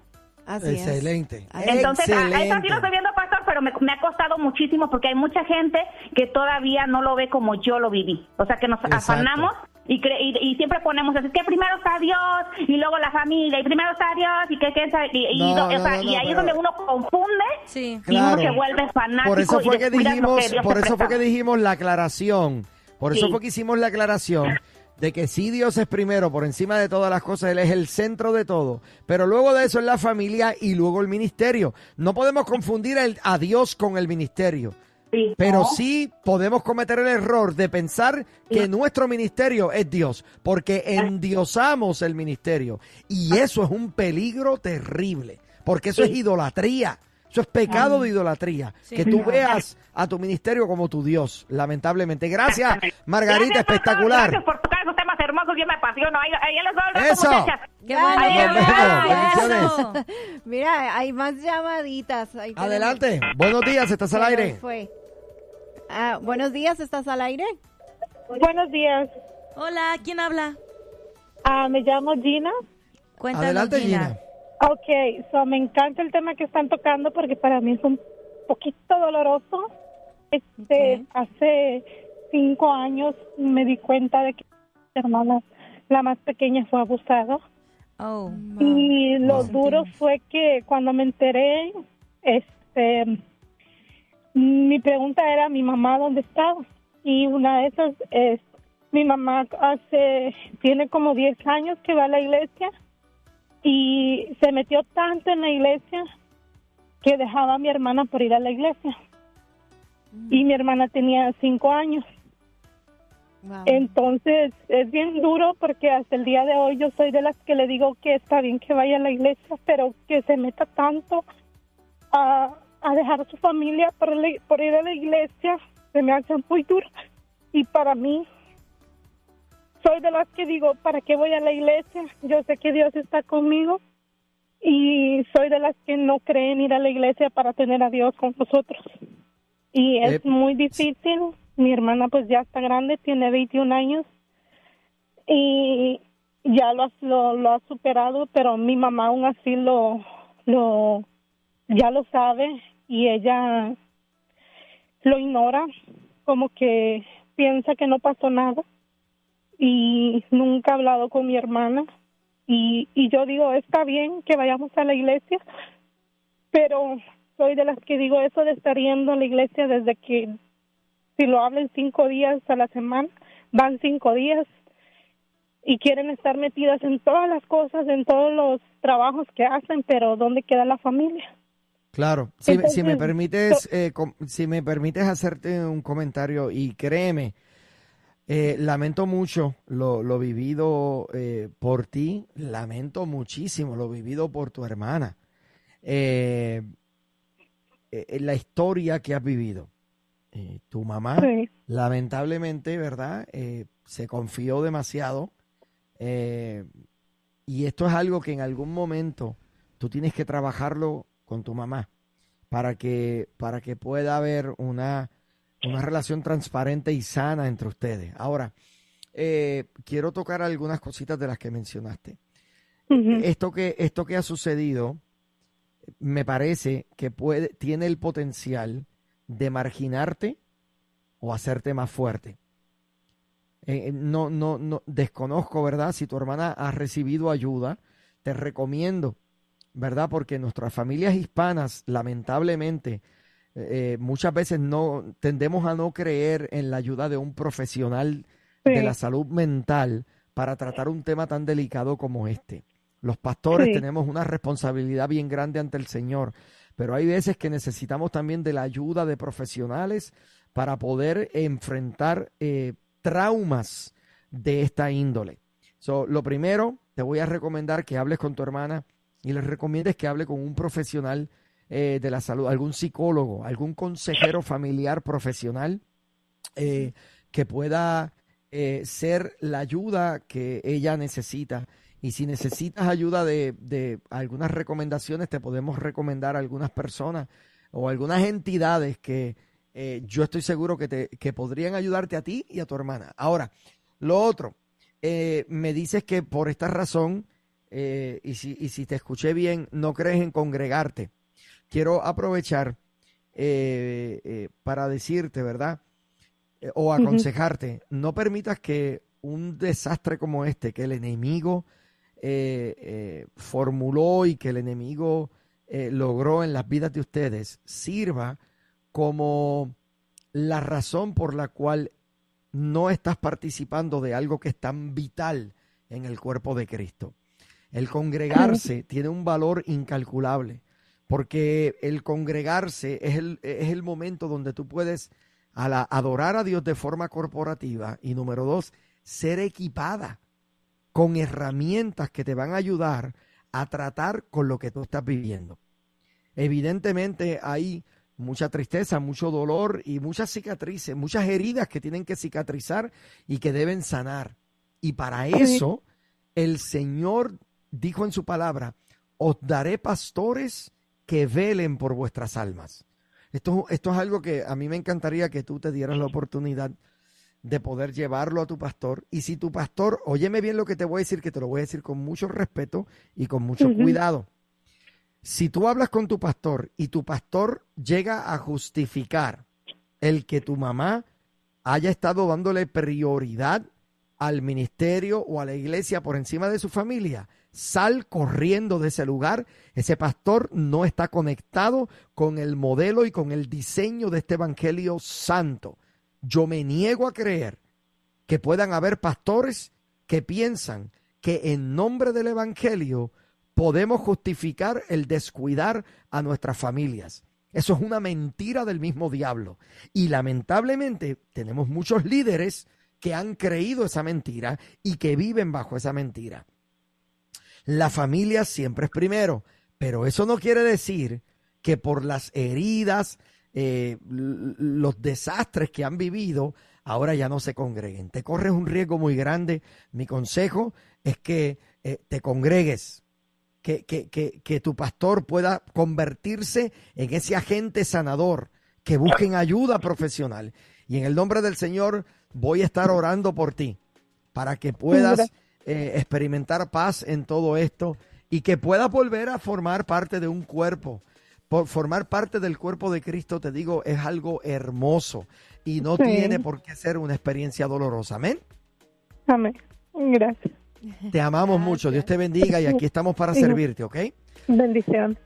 Así. Excelente. Es. Entonces, a- a eso sí Excelente. lo estoy viendo, pastor, pero me, me ha costado muchísimo porque hay mucha gente que todavía no lo ve como yo lo viví. O sea, que nos Exacto. afanamos y, cre- y, y siempre ponemos así, que primero está Dios y luego la familia y primero está Dios y que, que y, y- No, y- no, o sea, no, y no, ahí es donde uno confunde Sí. y uno se vuelve fanático Por eso y fue que descuida lo dijimos, Dios por eso fue que dijimos la aclaración Por eso Sí. fue que hicimos la aclaración de que sí Dios es primero, por encima de todas las cosas, Él es el centro de todo. Pero luego de eso es la familia y luego el ministerio. No podemos confundir el- a Dios con el ministerio. Sí, Pero ¿no? sí podemos cometer el error de pensar que nuestro ministerio es Dios, porque endiosamos el ministerio. Y eso es un peligro terrible, porque eso es idolatría. Eso es pecado de idolatría. Sí. Que tú veas a tu ministerio como tu Dios, lamentablemente. Gracias, Margarita, espectacular. Gracias por tocar esos temas hermosos, yo me apasiono. Ahí, ahí les doy Eso. muchachas. ¡Qué bueno! Mira, hay más llamaditas. Ahí Adelante. Buenos días, estás al aire. fue. Ah, buenos días, ¿estás al aire? Buenos días. Hola, ¿quién habla? Ah, me llamo Gina. Cuéntanos, Adelante, Gina. Gina. Ok, so me encanta el tema que están tocando porque para mí es un poquito doloroso. Este, hace cinco años me di cuenta de que mi hermana, la más pequeña, fue abusada. Oh, Y lo Wow. duro fue que cuando me enteré, este, mi pregunta era, ¿mi mamá dónde estaba? Y una de esas es, mi mamá hace, tiene como 10 años que va a la iglesia y se metió tanto en la iglesia que dejaba a mi hermana por ir a la iglesia. Y mi hermana tenía 5 años. Wow. Entonces es bien duro porque hasta el día de hoy yo soy de las que le digo que está bien que vaya a la iglesia, pero que se meta tanto a, a dejar a su familia por, ir a la iglesia se me hace muy duro. Y para mí, soy de las que digo, ¿para qué voy a la iglesia? Yo sé que Dios está conmigo y soy de las que no creen ir a la iglesia para tener a Dios con nosotros. Y es Eh, muy difícil. Mi hermana pues ya está grande, tiene 21 años y ya lo, ha- lo, lo ha superado, pero mi mamá aún así lo, lo, ya lo sabe y ella lo ignora, como que piensa que no pasó nada y nunca ha hablado con mi hermana y, y yo digo, está bien que vayamos a la iglesia, pero soy de las que digo eso de estar yendo a la iglesia desde que si lo hablan cinco días a la semana, van cinco días y quieren estar metidas en todas las cosas, en todos los trabajos que hacen, pero ¿dónde queda la familia? Claro, si, me- si me permites, eh, com- si me permites hacerte un comentario y créeme, eh, lamento mucho lo, lo vivido eh, por ti, lamento muchísimo lo vivido por tu hermana, la historia que has vivido. Tu mamá, Sí. lamentablemente, ¿verdad? Se confió demasiado y esto es algo que en algún momento tú tienes que trabajarlo con tu mamá para que, para que pueda haber una, una relación transparente y sana entre ustedes. Ahora, eh, quiero tocar algunas cositas de las que mencionaste. Esto que, esto que ha sucedido me parece que puede, tiene el potencial de marginarte o hacerte más fuerte. Eh, no, no, no, desconozco, ¿verdad? Si tu hermana ha recibido ayuda, te recomiendo, ¿verdad? Porque nuestras familias hispanas, lamentablemente, eh, muchas veces no tendemos a no creer en la ayuda de un profesional de la salud mental para tratar un tema tan delicado como este. Los pastores Sí. tenemos una responsabilidad bien grande ante el Señor, pero hay veces que necesitamos también de la ayuda de profesionales para poder enfrentar eh, traumas de esta índole. So, lo primero, te voy a recomendar que hables con tu hermana y les recomiendes que hable con un profesional eh, de la salud, algún psicólogo, algún consejero familiar profesional eh, que pueda eh, ser la ayuda que ella necesita. Y si necesitas ayuda de, de algunas recomendaciones, te podemos recomendar a algunas personas o algunas entidades que yo estoy seguro que, te, que podrían ayudarte a ti y a tu hermana. Ahora, lo otro, me dices que por esta razón, eh, y, si, y si te escuché bien, no crees en congregarte. Quiero aprovechar eh, eh, para decirte, ¿verdad? Eh, o aconsejarte, no permitas que un desastre como este, que el enemigo eh, formuló y que el enemigo logró en las vidas de ustedes, sirva como la razón por la cual no estás participando de algo que es tan vital en el cuerpo de Cristo. El congregarse tiene un valor incalculable, porque el congregarse es el, es el momento donde tú puedes a la- adorar a Dios de forma corporativa y número dos, ser equipada con herramientas que te van a ayudar a tratar con lo que tú estás viviendo. Evidentemente hay mucha tristeza, mucho dolor y muchas cicatrices, muchas heridas que tienen que cicatrizar y que deben sanar. Y para eso el Señor dijo en su palabra, os daré pastores que velen por vuestras almas. Esto, esto es algo que a mí me encantaría que tú te dieras la oportunidad de poder llevarlo a tu pastor. Y si tu pastor, óyeme bien lo que te voy a decir, que te lo voy a decir con mucho respeto y con mucho cuidado. Si tú hablas con tu pastor y tu pastor llega a justificar el que tu mamá haya estado dándole prioridad al ministerio o a la iglesia por encima de su familia, sal corriendo de ese lugar. Ese pastor no está conectado con el modelo y con el diseño de este evangelio santo. Yo me niego a creer que puedan haber pastores que piensan que en nombre del evangelio podemos justificar el descuidar a nuestras familias. Eso es una mentira del mismo diablo. Y lamentablemente tenemos muchos líderes que han creído esa mentira y que viven bajo esa mentira. La familia siempre es primero, pero eso no quiere decir que por las heridas, eh, los desastres que han vivido, ahora ya no se congreguen. Te corres un riesgo muy grande. Mi consejo es que eh, te congregues, que, que, que, que tu pastor pueda convertirse en ese agente sanador, que busquen ayuda profesional. Y en el nombre del Señor voy a estar orando por ti, para que puedas eh, experimentar paz en todo esto y que puedas volver a formar parte de un cuerpo. Por formar parte del cuerpo de Cristo, te digo, es algo hermoso y no Sí. tiene por qué ser una experiencia dolorosa. Amén. Amén. Gracias. Te amamos mucho. Dios te bendiga y aquí estamos para servirte, ¿ok? Bendición.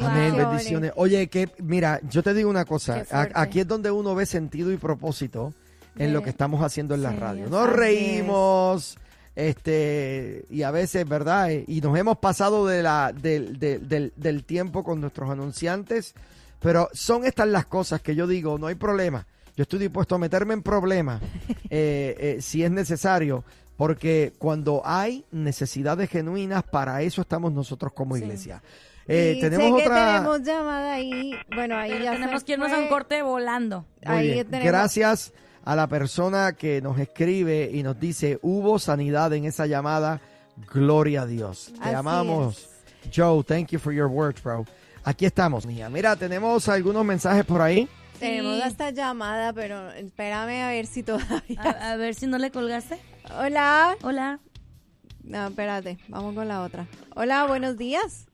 Amén, bendiciones. Oye, que mira, yo te digo una cosa, aquí es donde uno ve sentido y propósito en lo que estamos haciendo en la Sí, radio. Nos es. reímos, este, y a veces, ¿verdad? Eh, Y nos hemos pasado de la, del, del- del- del tiempo con nuestros anunciantes, pero son estas las cosas que yo digo, no hay problema. Yo estoy dispuesto a meterme en problemas eh, eh, si es necesario, porque cuando hay necesidades genuinas, para eso estamos nosotros como Sí. iglesia. Eh, Y tenemos sé que otra. tenemos llamada ahí. Bueno, ahí ya tenemos que irnos a un corte volando. Muy Ahí bien. tenemos- Gracias a la persona que nos escribe y nos dice, hubo sanidad en esa llamada. Gloria a Dios. Te Así amamos. Joe, thank you for your words, bro. Aquí estamos, mía. Mira, tenemos algunos mensajes por ahí. Tenemos esta llamada, pero espérame a ver si todavía. A, a ver si no le colgaste. Hola. Hola. No, espérate, vamos con la otra. Hola, buenos días.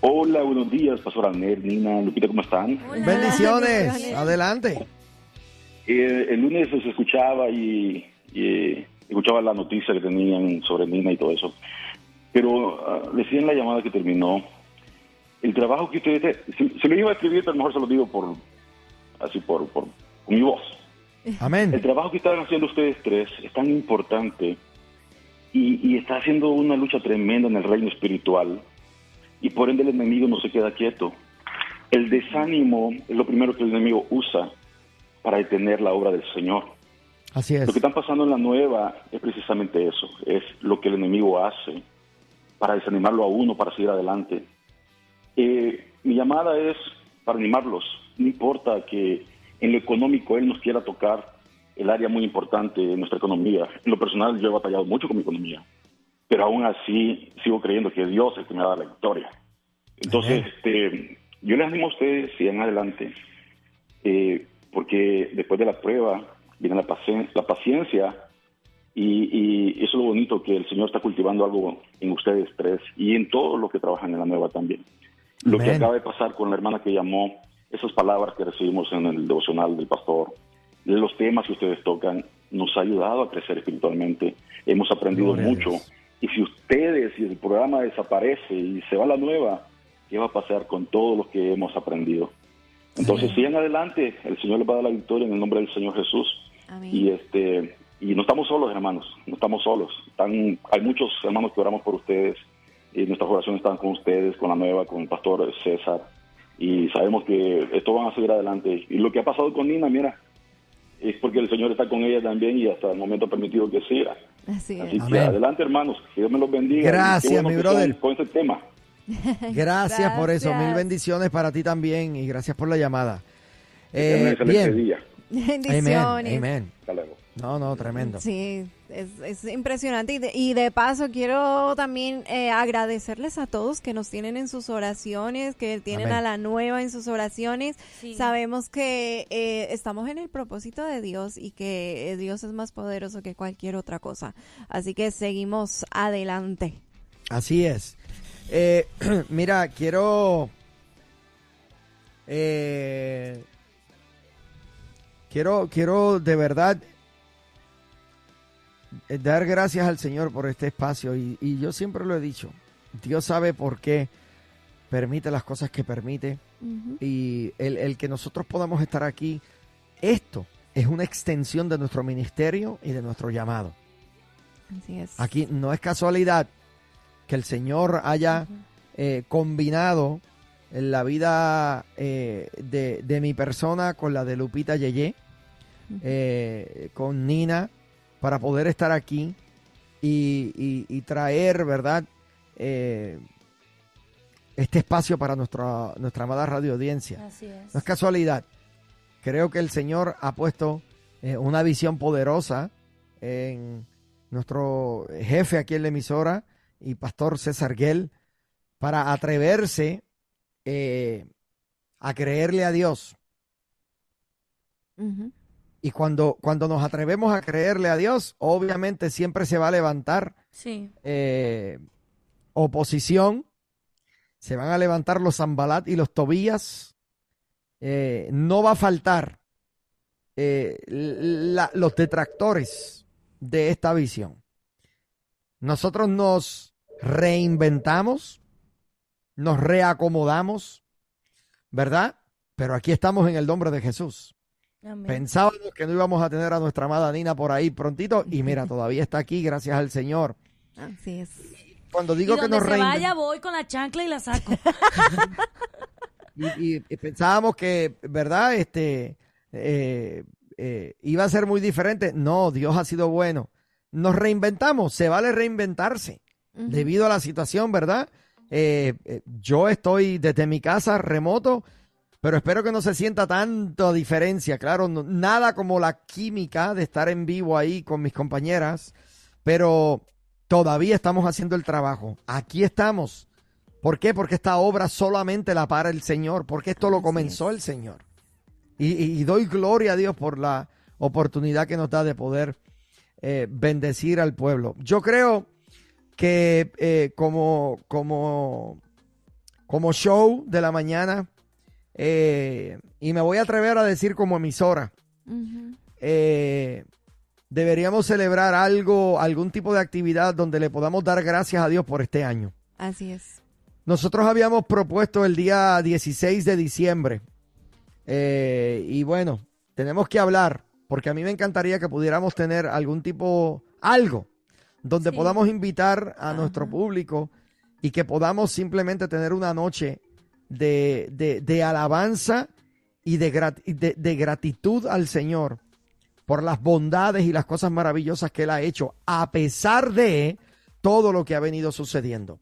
Hola, buenos días, Pastora Ner, Nina, Lupita, ¿cómo están? Hola. Bendiciones. Bendiciones. Adelante. Eh, el lunes se escuchaba y, y, escuchaba la noticia que tenían sobre Nina y todo eso. Pero ah, decía en la llamada que terminó, el trabajo que ustedes... Se, se lo iba a escribir, pero mejor se lo digo por así por, por con mi voz. El Amén. trabajo que están haciendo ustedes tres es tan importante y, y está haciendo una lucha tremenda en el reino espiritual y por ende el enemigo no se queda quieto. El desánimo es lo primero que el enemigo usa para detener la obra del Señor. Así es. Lo que está pasando en la nueva es precisamente eso, es lo que el enemigo hace para desanimarlo a uno, para seguir adelante. Eh, mi llamada es para animarlos, no importa que en lo económico él nos quiera tocar el área muy importante de nuestra economía. En lo personal yo he batallado mucho con mi economía, pero aún así sigo creyendo que Dios es el que me da la victoria. Entonces, este, yo les animo a ustedes, sigan adelante, eh, porque después de la prueba viene la, pacien- la paciencia y, y eso es lo bonito que el Señor está cultivando algo en ustedes tres y en todos los que trabajan en la nueva también. Lo que Amén. acaba de pasar con la hermana que llamó, esas palabras que recibimos en el devocional del pastor, los temas que ustedes tocan, nos ha ayudado a crecer espiritualmente. Hemos aprendido Gloria mucho. Y si ustedes, si el programa desaparece y se va la nueva, ¿qué va a pasar con todo lo que hemos aprendido? Entonces, sigan adelante. El Señor les va a dar la victoria en el nombre del Señor Jesús. Amén. Y este y no estamos solos, hermanos, no estamos solos. Están, hay muchos hermanos que oramos por ustedes y nuestras oraciones están con ustedes, con la nueva, con el pastor César. Y sabemos que esto van a seguir adelante. Y lo que ha pasado con Nina, mira, es porque el Señor está con ella también y hasta el momento ha permitido que siga. Así es. Así que adelante, hermanos, que Dios me los bendiga. Gracias, bueno mi brother. Con ese tema. Gracias, por eso. Mil bendiciones para ti también y gracias por la llamada. Eh, bien. día. Bendiciones. Amén. Amén. Hasta luego. No, no, tremendo. Sí, es, es impresionante. Y de, y de paso, quiero también eh, agradecerles a todos que nos tienen en sus oraciones, que tienen Amén. a la nueva en sus oraciones. Sí. Sabemos que eh, estamos en el propósito de Dios y que Dios es más poderoso que cualquier otra cosa. Así que seguimos adelante. Así es. Eh, mira, quiero. eh, quiero, quiero de verdad eh, dar gracias al Señor por este espacio. Y, y yo siempre lo he dicho. Dios sabe por qué permite las cosas que permite. Y el, el que nosotros podamos estar aquí, esto es una extensión de nuestro ministerio y de nuestro llamado. Así es. Aquí no es casualidad que el Señor haya eh, combinado la vida eh, de, de mi persona con la de Lupita Yeye, eh, con Nina, para poder estar aquí y, y- y traer, ¿verdad? Este espacio para nuestra, nuestra amada radio audiencia. Así es. No es casualidad. Creo que el Señor ha puesto una visión poderosa en nuestro jefe aquí en la emisora y pastor César Guel para atreverse eh, a creerle a Dios. Y cuando, cuando nos atrevemos a creerle a Dios, obviamente siempre se va a levantar Sí. eh, oposición, se van a levantar los Zambalat y los Tobías, eh, no va a faltar la- los detractores de esta visión. Nosotros nos reinventamos, nos reacomodamos, ¿verdad? Pero aquí estamos en el nombre de Jesús. Amén. Pensábamos que no íbamos a tener a nuestra amada Nina por ahí prontito y mira, todavía está aquí, gracias al Señor. Así es. Cuando y digo que nos se reinven- vaya voy con la chancla y la saco. y, y- y pensábamos que, ¿verdad? Este eh, eh, iba a ser muy diferente. No, Dios ha sido bueno. Nos reinventamos, se vale reinventarse Debido a la situación, ¿verdad? Eh, eh, yo estoy desde mi casa remoto, pero espero que no se sienta tanta diferencia. Claro, no- nada como la química de estar en vivo ahí con mis compañeras, pero todavía estamos haciendo el trabajo. Aquí estamos. ¿Por qué? Porque esta obra solamente la para el Señor, porque esto lo comenzó el Señor. Y, y- y doy gloria a Dios por la oportunidad que nos da de poder eh, bendecir al pueblo. Yo creo que eh, como, como, como show de la mañana, eh, y me voy a atrever a decir como emisora, eh, deberíamos celebrar algo, algún tipo de actividad donde le podamos dar gracias a Dios por este año. Así es. Nosotros habíamos propuesto el día 16 de diciembre. Eh, y bueno, tenemos que hablar, porque a mí me encantaría que pudiéramos tener algún tipo, algo, donde Sí. podamos invitar a nuestro público y que podamos simplemente tener una noche de, de- de alabanza y de, grat- de- de gratitud al Señor por las bondades y las cosas maravillosas que Él ha hecho, a pesar de todo lo que ha venido sucediendo.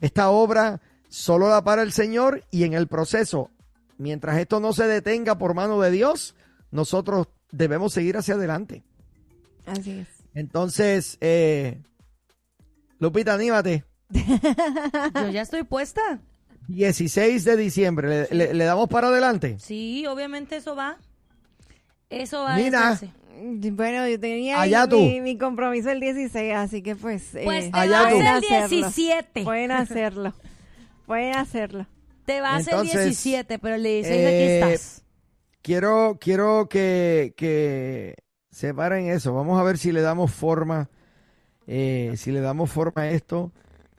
Esta obra solo la para el Señor y en el proceso, mientras esto no se detenga por mano de Dios, nosotros debemos seguir hacia adelante. Así es. Entonces, eh, Lupita, anímate. Yo ya estoy puesta. 16 de diciembre, ¿le, le- le damos para adelante? Sí, obviamente eso va. Eso va Nina. a hacerse. Bueno, yo tenía Allá mi, mi compromiso el 16, así que pues... Pues eh, te Allá vas tú. el hacerlo. 17. Pueden hacerlo. Pueden hacerlo. Te vas el Entonces, 17, pero el 16 eh, aquí estás. Quiero, quiero que, que separen eso. Vamos a ver si le damos forma, eh, si le damos forma a esto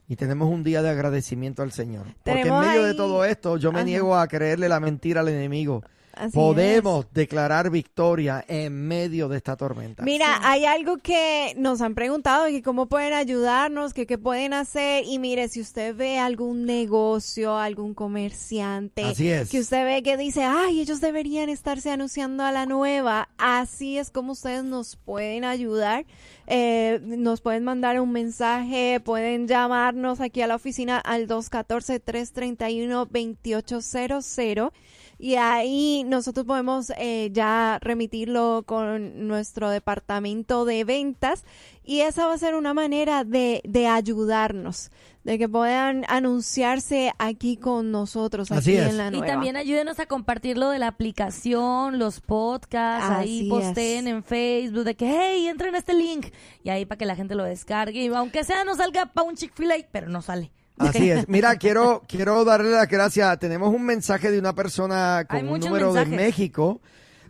y tenemos un día de agradecimiento al Señor. Porque en medio de todo esto, yo me Ajá. niego a creerle la mentira al enemigo Así podemos declarar victoria en medio de esta tormenta. Mira, hay algo que nos han preguntado, que cómo pueden ayudarnos, que qué pueden hacer. Y mire, si usted ve algún negocio, algún comerciante, Así es. que usted ve que dice, ay, ellos deberían estarse anunciando a la nueva, así es como ustedes nos pueden ayudar. Eh, nos pueden mandar un mensaje, pueden llamarnos aquí a la oficina al 214-331-2800 y ahí nosotros podemos eh, ya remitirlo con nuestro departamento de ventas y esa va a ser una manera de, de ayudarnos, de que puedan anunciarse aquí con nosotros, Así aquí es. en la Y nueva. también ayúdenos a compartir lo de la aplicación, los podcasts, ahí Así posteen es. en Facebook de que, hey, entren a este link. Y ahí para que la gente lo descargue. Y aunque sea, no salga para un Chick-fil-A, pero no sale. Así es. Mira, quiero, quiero darle las gracias. Tenemos un mensaje de una persona con Hay un número de. México,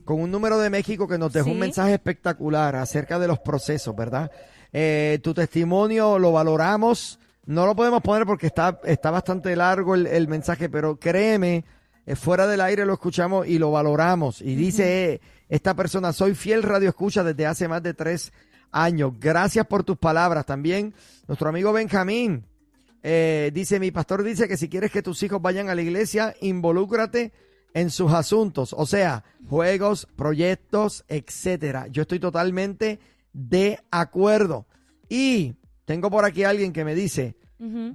con un número de México que nos dejó un mensaje espectacular acerca de los procesos, ¿verdad? Eh, tu testimonio lo valoramos. No lo podemos poner porque está, está bastante largo el, el mensaje, pero créeme, eh, fuera del aire lo escuchamos y lo valoramos. Y dice eh, esta persona, soy fiel radio escucha desde hace más de tres años. Gracias por tus palabras. También nuestro amigo Benjamín. Eh, dice, mi pastor dice que si quieres que tus hijos vayan a la iglesia, involúcrate en sus asuntos, o sea, juegos, proyectos, etcétera. Yo estoy totalmente de acuerdo. Y tengo por aquí alguien que me dice,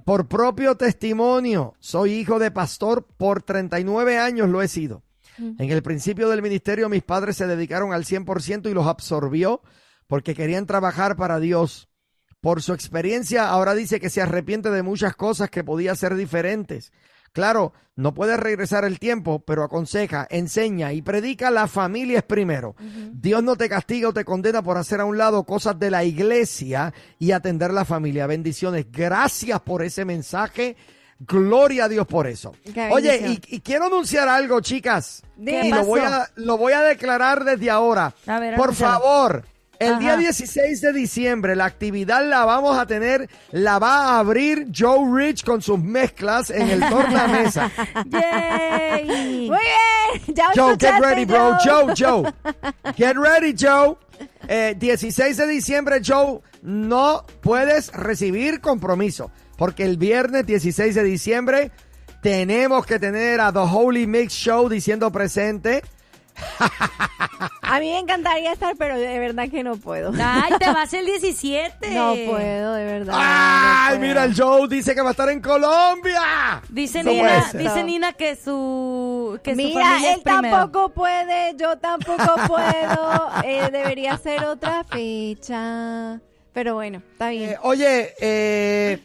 por propio testimonio, soy hijo de pastor, por 39 años lo he sido. En el principio del ministerio mis padres se dedicaron al 100% y los absorbió porque querían trabajar para Dios. Por su experiencia, ahora dice que se arrepiente de muchas cosas que podía ser diferentes. Claro, no puede regresar el tiempo, pero aconseja, enseña y predica la familia es primero. Dios no te castiga o te condena por hacer a un lado cosas de la iglesia y atender la familia. Bendiciones. Gracias por ese mensaje. Gloria a Dios por eso. Oye, y, y quiero anunciar algo, chicas. ¿Qué y lo voy, a, lo voy a declarar desde ahora. A ver, por favor, el día Ajá. 16 de diciembre, la actividad la vamos a tener, la va a abrir Joe Rich con sus mezclas en el tornamesa. ¡Yay! Muy bien, ya Joe, get ready, bro. Joe, Joe. Get ready, Joe. Eh, 16 de diciembre, Joe, no puedes recibir compromiso. Porque el viernes 16 de diciembre tenemos que tener a The Holy Mix Show diciendo presente. A mí me encantaría estar, pero de verdad que no puedo. ¡Ay, te vas el 17! No puedo, de verdad. ¡Ay, no puedo. mira, el Joe dice que va a estar en Colombia! Dice Nina, dice Nina que su que su Mira, familia es él tampoco puede, yo tampoco puedo. Eh, debería ser otra fecha. Pero bueno, está bien. Eh, oye, eh,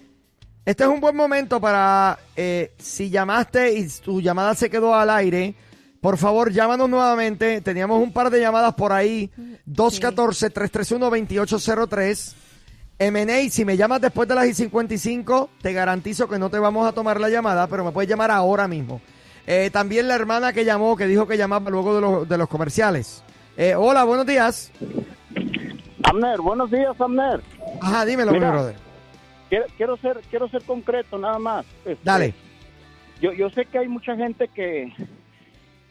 este es un buen momento para, eh, si llamaste y tu llamada se quedó al aire, por favor, llámanos nuevamente. Teníamos un par de llamadas por ahí. 214-331-2803. MNA, si me llamas después de las y 55, te garantizo que no te vamos a tomar la llamada, pero me puedes llamar ahora mismo. Eh, también la hermana que llamó, que dijo que llamaba luego de los, de los comerciales. Eh, hola, buenos días. Amner, buenos días, Amner. Ajá, dímelo, Mira. mi brother. Quiero, quiero ser quiero ser concreto nada más. Este, Dale. Yo, yo sé que hay mucha gente que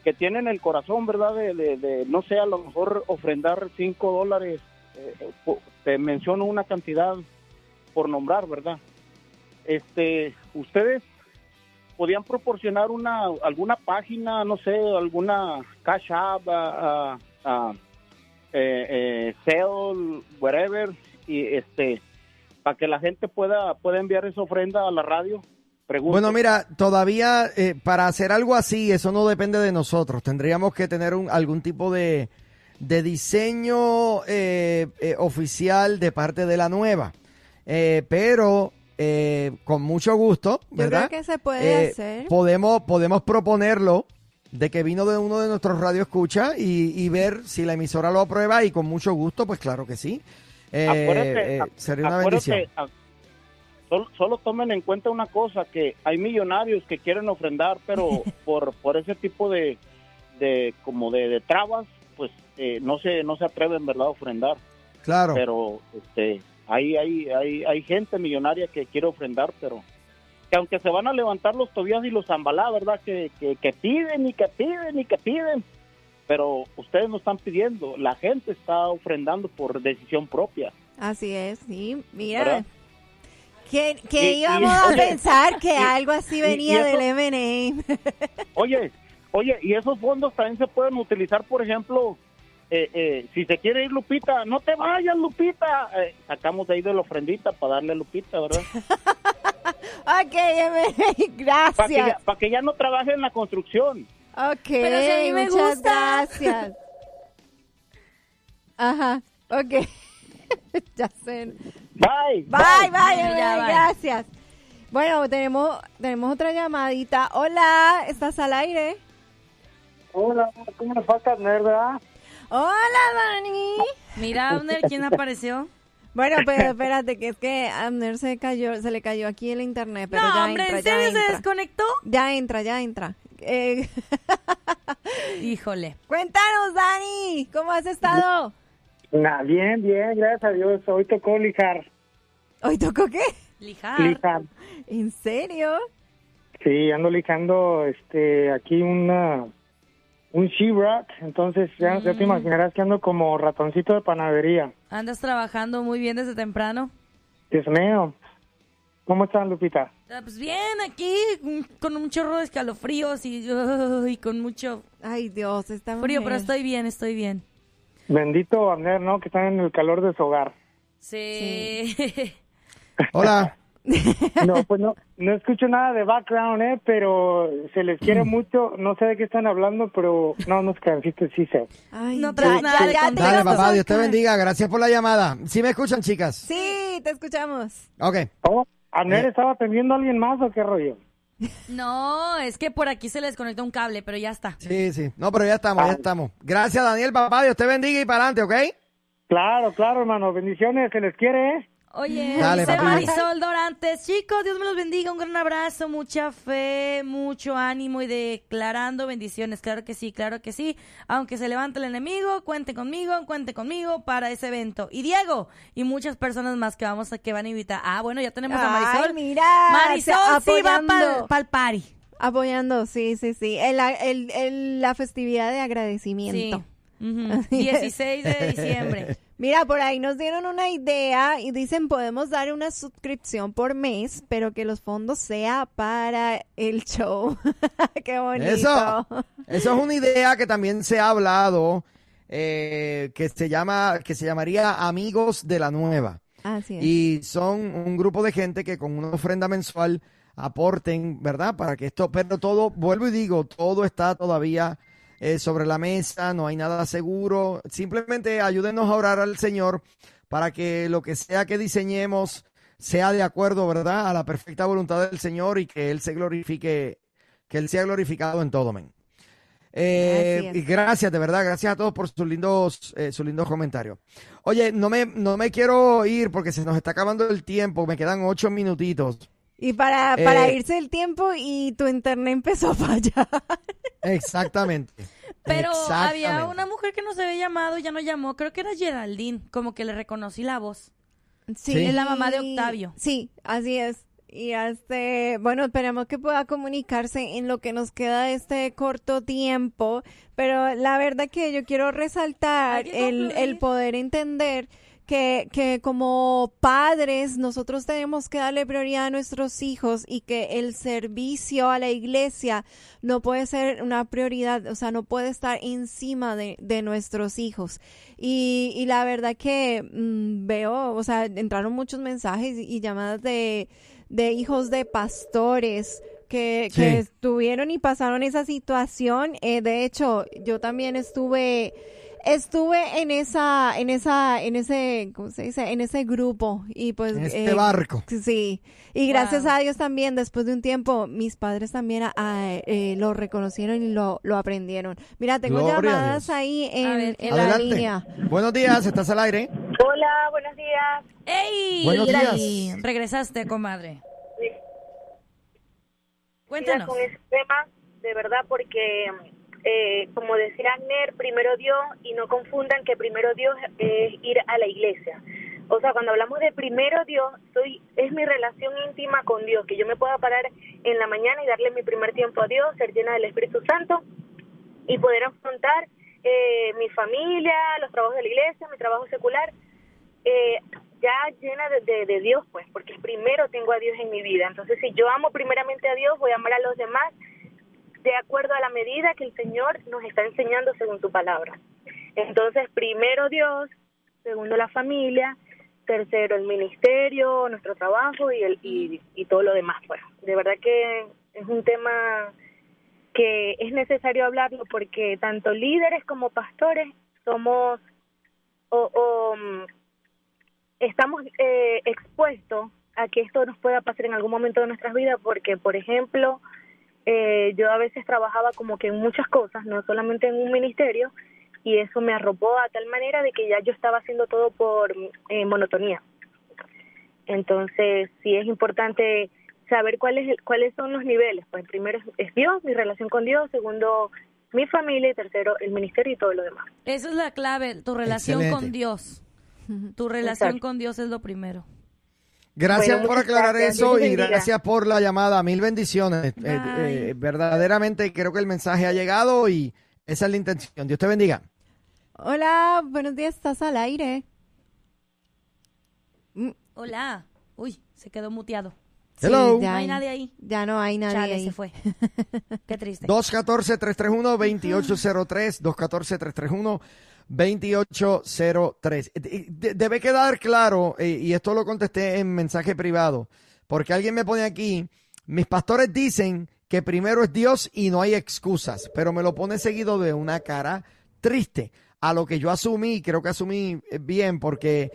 que tienen el corazón, ¿verdad? De, de- no sé, a lo mejor ofrendar cinco dólares. eh, eh, te menciono una cantidad por nombrar, ¿verdad? Este, ustedes podían proporcionar una alguna página, no sé, alguna cash app, a, a- eh, eh, sale, whatever, y este, para que la gente pueda pueda enviar esa ofrenda a la radio. Pregunto. Bueno, mira, todavía eh, para hacer algo así, eso no depende de nosotros. Tendríamos que tener un, algún tipo de, de diseño eh, eh, oficial de parte de la nueva. Eh, pero eh, con mucho gusto, Yo ¿verdad? creo que se puede Eh, hacer. Podemos, podemos proponerlo de que vino de uno de nuestros radioescuchas y, y ver si la emisora lo aprueba y con mucho gusto, pues claro que sí. Eh, eh, sería una bendición. a- solo, solo tomen en cuenta una cosa, que hay millonarios que quieren ofrendar, pero por, por ese tipo de, de como de, de trabas, pues eh, no se no se atreven, ¿verdad?, a ofrendar. Claro. Pero este, hay, hay, hay, hay gente millonaria que quiere ofrendar, pero que aunque se van a levantar los tobillas y los zambalá, ¿verdad?, que, que, que piden y que piden y que piden, pero ustedes no están pidiendo, la gente está ofrendando por decisión propia. Así es, sí. Mira. ¿Verdad? ¿Qué, qué Y- y- íbamos a oye, pensar que y- algo así venía y eso- del M&A? Oye, oye, y esos fondos también se pueden utilizar, por ejemplo, eh, eh, si se quiere ir Lupita, no te vayas Lupita, Eh, sacamos de ahí de la ofrendita para darle a Lupita, ¿verdad? ok, M&A, Para que, gracias. ya, pa' que ya no trabaje en la construcción. Ok, Pero si a mí me muchas gusta. gracias. Ajá, ok. ya sé. Bye. Bye, bye, bye. gracias. Bueno, tenemos, tenemos otra llamadita. Hola, ¿estás al aire? Hola, ¿cómo le falta verdad? Hola, Dani. Mira, Abner, ¿quién apareció? Bueno, pero espérate, que es que Abner se cayó, se le cayó aquí el internet, pero no, ya hombre, entra, ¿en ya serio se entra. desconectó? Ya entra, ya entra. Eh, Híjole. cuéntanos, Dani, ¿cómo has estado? Nah, bien, bien, gracias a Dios. Hoy tocó lijar. ¿Hoy tocó qué? Lijar. Lijar. ¿En serio? Sí, ando lijando este, aquí una, un she-rock. Entonces ya, ya te Mm. imaginarás que ando como ratoncito de panadería. Andas trabajando muy bien desde temprano. Dios mío. ¿Cómo están, Lupita? Ah, Pues bien, aquí mm, con un chorro de escalofríos y, uh, y con mucho Ay, Dios, está frío, pero estoy bien, estoy bien. Bendito Abner, ¿no? Que están en el calor de su hogar. Sí. Hola. No, pues no, no escucho nada de background, ¿eh? Pero se les quiere mucho. No sé de qué están hablando, pero no nos crean, sí, sí sé. Ay, No ya- traes ya- nada de ya te. Dale, papá, Dios te bendiga. Gracias por la llamada. ¿Sí me escuchan, chicas? Sí, te escuchamos. Ok. Oh, ¿Abner Eh. estaba atendiendo a alguien más o qué rollo? No, es que por aquí se le desconectó un cable, pero ya está. Sí, sí. No, pero ya estamos, ya estamos. Gracias, Daniel, papá. Dios te bendiga y para adelante, ¿ok? Claro, claro, hermano. Bendiciones, se les quiere, ¿eh? Oye, Dale, dice papi. Marisol Dorantes, chicos, Dios me los bendiga, un gran abrazo, mucha fe, mucho ánimo y declarando bendiciones, claro que sí, claro que sí, aunque se levante el enemigo, cuente conmigo, cuente conmigo para ese evento. Y Diego, y muchas personas más que vamos a, que van a invitar. Ah, bueno, ya tenemos a Marisol. Ay, mira. Marisol sí va apoyando. para el party. Apoyando, sí, sí, sí. El, el- el- la festividad de Sí. agradecimiento. Es. 16 de diciembre. Mira, por ahí nos dieron una idea y dicen podemos dar una suscripción por mes, pero que los fondos sea para el show. Qué bonito. Eso, eso es una idea que también se ha hablado, eh, que se llama, que se llamaría Amigos de la Nueva. Así es. Y son un grupo de gente que con una ofrenda mensual aporten, ¿verdad? Para que esto, pero todo, vuelvo y digo, todo está todavía eh, sobre la mesa, no hay nada seguro. Simplemente ayúdenos a orar al Señor para que lo que sea que diseñemos sea de acuerdo, ¿verdad? A la perfecta voluntad del Señor y que Él se glorifique, que Él sea glorificado en todo, men. Eh, Así es. y gracias, de verdad, gracias a todos por sus lindos, eh, sus lindos comentarios. Oye, no me, no me quiero ir porque se nos está acabando el tiempo, me quedan ocho minutitos. Y para, para Eh, irse el tiempo y tu internet empezó a fallar. Exactamente. Pero había una mujer que nos había llamado, ya no llamó, creo que era Geraldine, como que le reconocí la voz. Sí, Es la mamá de Octavio. Sí, así es. Y este, bueno, esperemos que pueda comunicarse en lo que nos queda de este corto tiempo, pero la verdad que yo quiero resaltar el, el poder entender que, que como padres nosotros tenemos que darle prioridad a nuestros hijos y que el servicio a la iglesia no puede ser una prioridad, o sea, no puede estar encima de, de nuestros hijos. Y, y la verdad que mm, veo, o sea, entraron muchos mensajes y, y llamadas de, de hijos de pastores que, Sí. que estuvieron y pasaron esa situación. Eh, de hecho, yo también estuve estuve en esa en esa en ese ¿cómo se dice? en ese grupo y pues En este barco. sí y gracias Wow. a Dios también después de un tiempo mis padres también ah, eh, lo reconocieron y lo, lo aprendieron mira tengo Gloria a llamadas ahí A en, ver, en la Adelante. línea Buenos días, estás al aire. Hola, buenos días. ¡Ey! Buenos días. Regresaste, comadre. Sí. Cuéntanos. Con ese tema, de verdad, porque, eh, como decía Agner, primero Dios, y no confundan que primero Dios es ir a la iglesia. O sea, cuando hablamos de primero Dios, soy es mi relación íntima con Dios, que yo me pueda parar en la mañana y darle mi primer tiempo a Dios, ser llena del Espíritu Santo y poder afrontar eh, mi familia, los trabajos de la iglesia, mi trabajo secular, eh, ya llena de, de- de Dios, pues, porque primero tengo a Dios en mi vida. Entonces, si yo amo primeramente a Dios, voy a amar a los demás de acuerdo a la medida que el Señor nos está enseñando según tu palabra. Entonces, primero Dios, segundo la familia, tercero el ministerio, nuestro trabajo y, el, y, y todo lo demás. Pues, de verdad que es un tema que es necesario hablarlo porque tanto líderes como pastores somos o, o, estamos eh, expuestos a que esto nos pueda pasar en algún momento de nuestras vidas porque, por ejemplo, eh, yo a veces trabajaba como que en muchas cosas, no solamente en un ministerio, y eso me arropó a tal manera de que ya yo estaba haciendo todo por eh, monotonía. Entonces, sí es importante saber cuáles cuáles son los niveles. Pues primero es, es Dios, mi relación con Dios, segundo mi familia y tercero el ministerio y todo lo demás. Esa es la clave, tu relación Excelente. con Dios. Tu relación Exacto. con Dios es lo primero. Gracias Bueno, por aclarar gracias. eso y gracias por la llamada. Mil bendiciones. Eh, Bye. eh, verdaderamente creo que el mensaje ha llegado y esa es la intención. Dios te bendiga. Hola, buenos días, estás al aire. Mm, Hola. Uy, se quedó muteado. sí, Hello. ya No hay nadie ahí. Ya no hay nadie Chale, ahí. se fue. Qué triste. 214-331-2803. 214-331-2803. Eh, de- Debe quedar claro, eh, y esto lo contesté en mensaje privado, porque alguien me pone aquí, mis pastores dicen que primero es Dios y no hay excusas, pero me lo pone seguido de una cara triste, a lo que yo asumí, creo que asumí eh, bien, porque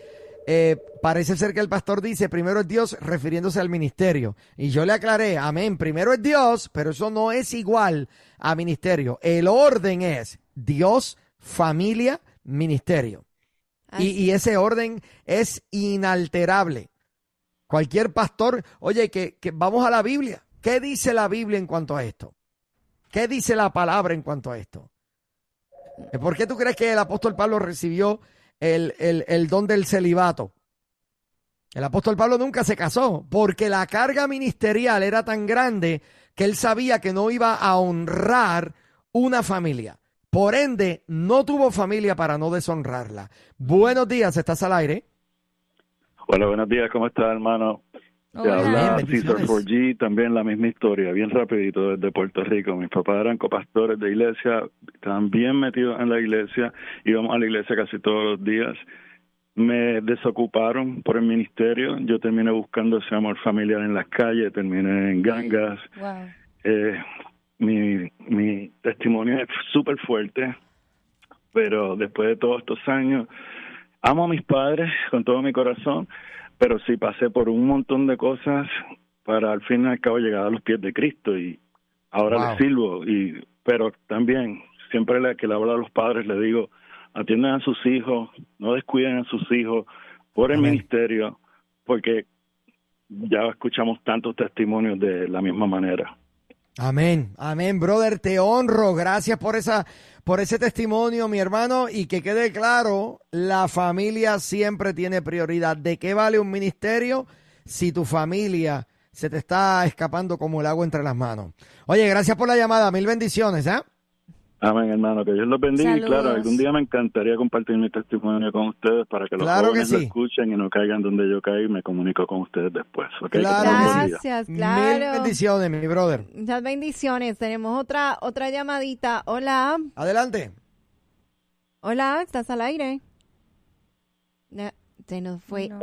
eh, parece ser que el pastor dice primero es Dios refiriéndose al ministerio. Y yo le aclaré, amén, primero es Dios, pero eso no es igual a ministerio. El orden es Dios, familia, ministerio. Y, y ese orden es inalterable. Cualquier pastor, oye, que, que vamos a la Biblia. ¿Qué dice la Biblia en cuanto a esto? ¿Qué dice la palabra en cuanto a esto? ¿Por qué tú crees que el apóstol Pablo recibió el, el- el don del celibato? El apóstol Pablo nunca se casó porque la carga ministerial era tan grande que él sabía que no iba a honrar una familia. Por ende, no tuvo familia para no deshonrarla. Buenos días, estás al aire. Hola, buenos días, ¿cómo estás, hermano? Te Hola. habla bendiciones. 4G, también la misma historia, bien rapidito desde Puerto Rico. Mis papás eran copastores de iglesia, estaban bien metidos en la iglesia, íbamos a la iglesia casi todos los días. Me desocuparon por el ministerio, yo terminé buscando ese amor familiar en las calles, terminé en gangas. Wow. Eh, mi, mi testimonio es súper fuerte, pero después de todos estos años, amo a mis padres con todo mi corazón, pero sí pasé por un montón de cosas para al fin y al cabo llegar a los pies de Cristo y ahora Wow. les sirvo. Y, pero también, siempre le, que le hablo a los padres, le digo, atiendan a sus hijos, no descuiden a sus hijos por el Amén. ministerio, porque ya escuchamos tantos testimonios de la misma manera. Amén, amén, brother, te honro. Gracias por esa, por ese testimonio, mi hermano, y que quede claro, la familia siempre tiene prioridad. ¿De qué vale un ministerio si tu familia se te está escapando como el agua entre las manos? Oye, gracias por la llamada, mil bendiciones, ¿ah? Amén, hermano, que Dios los bendiga. Y claro, Saludos. algún día me encantaría compartir mi testimonio con ustedes para que los Claro que jóvenes lo escuchen y no caigan donde yo caí y me comunico con ustedes después. ¿ok? Claro. Gracias, Mil claro. bendiciones, mi brother. Muchas bendiciones. Tenemos otra otra llamadita. Hola. Adelante. Hola, ¿estás al aire? Se nos fue. No.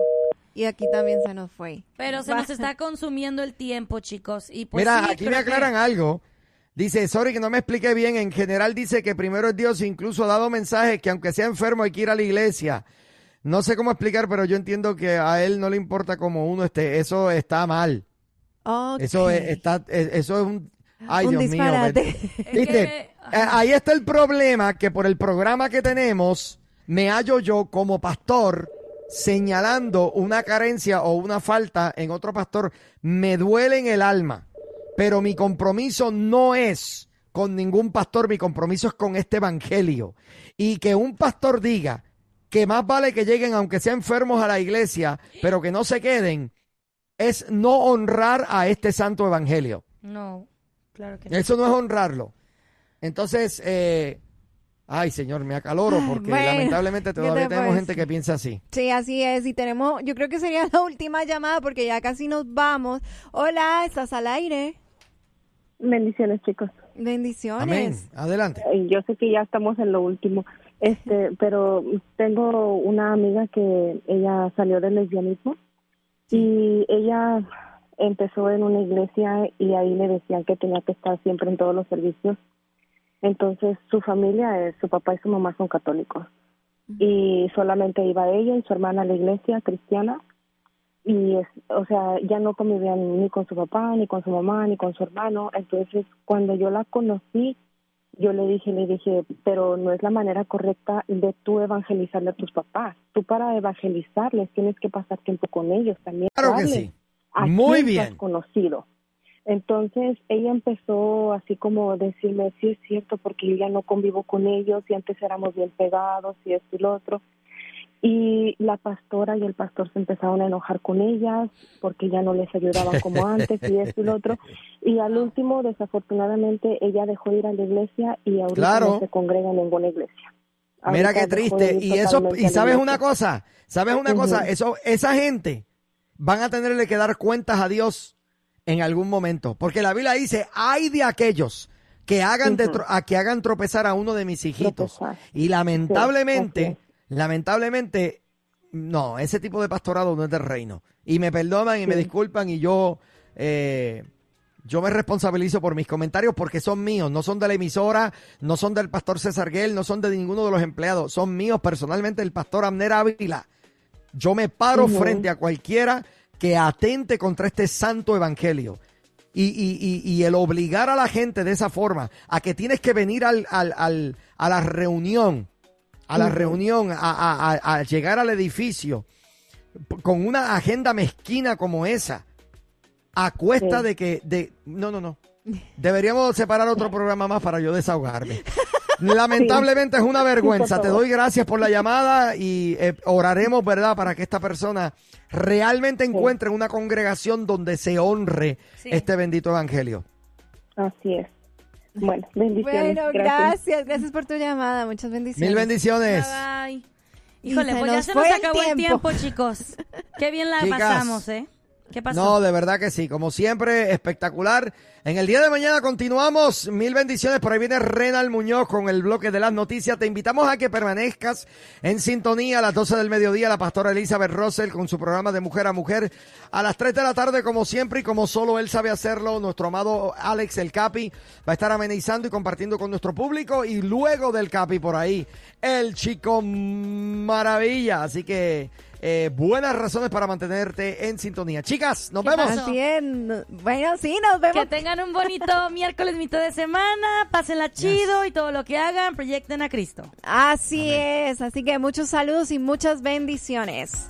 Y aquí también se nos fue. Pero se nos está consumiendo el tiempo, chicos. Y pues Mira, sí, aquí me que- aclaran algo. Dice, sorry que no me expliqué bien. En general dice que primero es Dios, incluso ha dado mensajes que aunque sea enfermo hay que ir a la iglesia. No sé cómo explicar, pero yo entiendo que a él no le importa cómo uno esté. Eso está mal. Eso es, está, es- eso es un... Ay, Un Dios mío. disparate. me- ¿Viste? que- Eh, Ahí está el problema, que por el programa que tenemos, me hallo yo como pastor señalando una carencia o una falta en otro pastor. Me duele en el alma, pero mi compromiso no es con ningún pastor, mi compromiso es con este evangelio. Y que un pastor diga que más vale que lleguen, aunque sean enfermos, a la iglesia, pero que no se queden, es no honrar a este santo evangelio. No, claro que no. Eso no es honrarlo. Entonces, eh, Ay, señor, me acaloro porque Bueno, lamentablemente ¿qué todavía te tenemos gente que piensa así. Sí, así es. Y tenemos, yo creo que sería la última llamada porque ya casi nos vamos. Hola, ¿estás al aire? Bendiciones, chicos. Bendiciones. Amén. Adelante. Yo sé que ya estamos en lo último, este, pero tengo una amiga que ella salió del lesbianismo y ella empezó en una iglesia y ahí le decían que tenía que estar siempre en todos los servicios. Entonces su familia, su papá y su mamá son católicos y solamente iba ella y su hermana a la iglesia cristiana y es, o sea, ya no convivían ni con su papá, ni con su mamá, ni con su hermano. Entonces, cuando yo la conocí, yo le dije, le dije, pero no es la manera correcta de tú evangelizarle a tus papás. Tú para evangelizarles tienes que pasar tiempo con ellos también. Claro que sí. a Muy has bien. conocido. Entonces ella empezó así como decirme, sí es cierto, porque yo ya no convivo con ellos y antes éramos bien pegados y esto y lo otro. Y la pastora y el pastor se empezaron a enojar con ellas porque ya no les ayudaban como antes y esto y lo otro. Y al último, desafortunadamente, ella dejó de ir a la iglesia y ahorita Claro. no se congrega en ninguna iglesia. Mira qué triste. Y eso, y sabes una cosa, sabes una cosa, eso, esa gente van a tenerle que dar cuentas a Dios en algún momento, porque la Biblia dice, hay de aquellos que hagan de a que hagan tropezar a uno de mis hijitos. Y lamentablemente, lamentablemente, no, ese tipo de pastorado no es del reino. Y me perdonan y me disculpan y yo, eh, yo me responsabilizo por mis comentarios porque son míos, no son de la emisora, no son del pastor César Guel, no son de ninguno de los empleados, son míos personalmente, el pastor Abner Ávila. Yo me paro frente a cualquiera que atente contra este santo evangelio. Y, y- y- y el obligar a la gente de esa forma a que tienes que venir al, al- al- a la reunión, a la reunión, a, a- a- llegar al edificio con una agenda mezquina como esa, a cuesta Sí. de que, de, no, no, no. Deberíamos separar otro programa más para yo desahogarme. Lamentablemente es una vergüenza. Te doy gracias por la llamada y eh, oraremos, ¿verdad?, para que esta persona realmente encuentre una congregación donde se honre este bendito evangelio. Así es. Bueno, bendiciones. Bueno, gracias. gracias, por tu llamada. Muchas bendiciones. Mil bendiciones. Bye, bye. Híjole, pues ya se nos acabó el tiempo. tiempo, chicos. Qué bien la Chicas. pasamos, ¿eh? ¿Qué pasó? No, de verdad que sí. Como siempre, espectacular. En el día de mañana continuamos. Mil bendiciones. Por ahí viene Renal Muñoz con el bloque de las noticias. Te invitamos a que permanezcas en sintonía a las 12 del mediodía. La pastora Elizabeth Russell con su programa de Mujer a Mujer. A las 3 de la tarde, como siempre y como solo él sabe hacerlo, nuestro amado Alex el Capi va a estar amenizando y compartiendo con nuestro público. Y luego del Capi por ahí, el chico maravilla. Así que eh, buenas razones para mantenerte en sintonía. Chicas, nos ¿Qué vemos. pasó? Bueno, sí, nos vemos. Que tengan un bonito miércoles, mitad de semana, pásenla chido y todo lo que hagan, proyecten a Cristo. Así es. Así que muchos saludos y muchas bendiciones.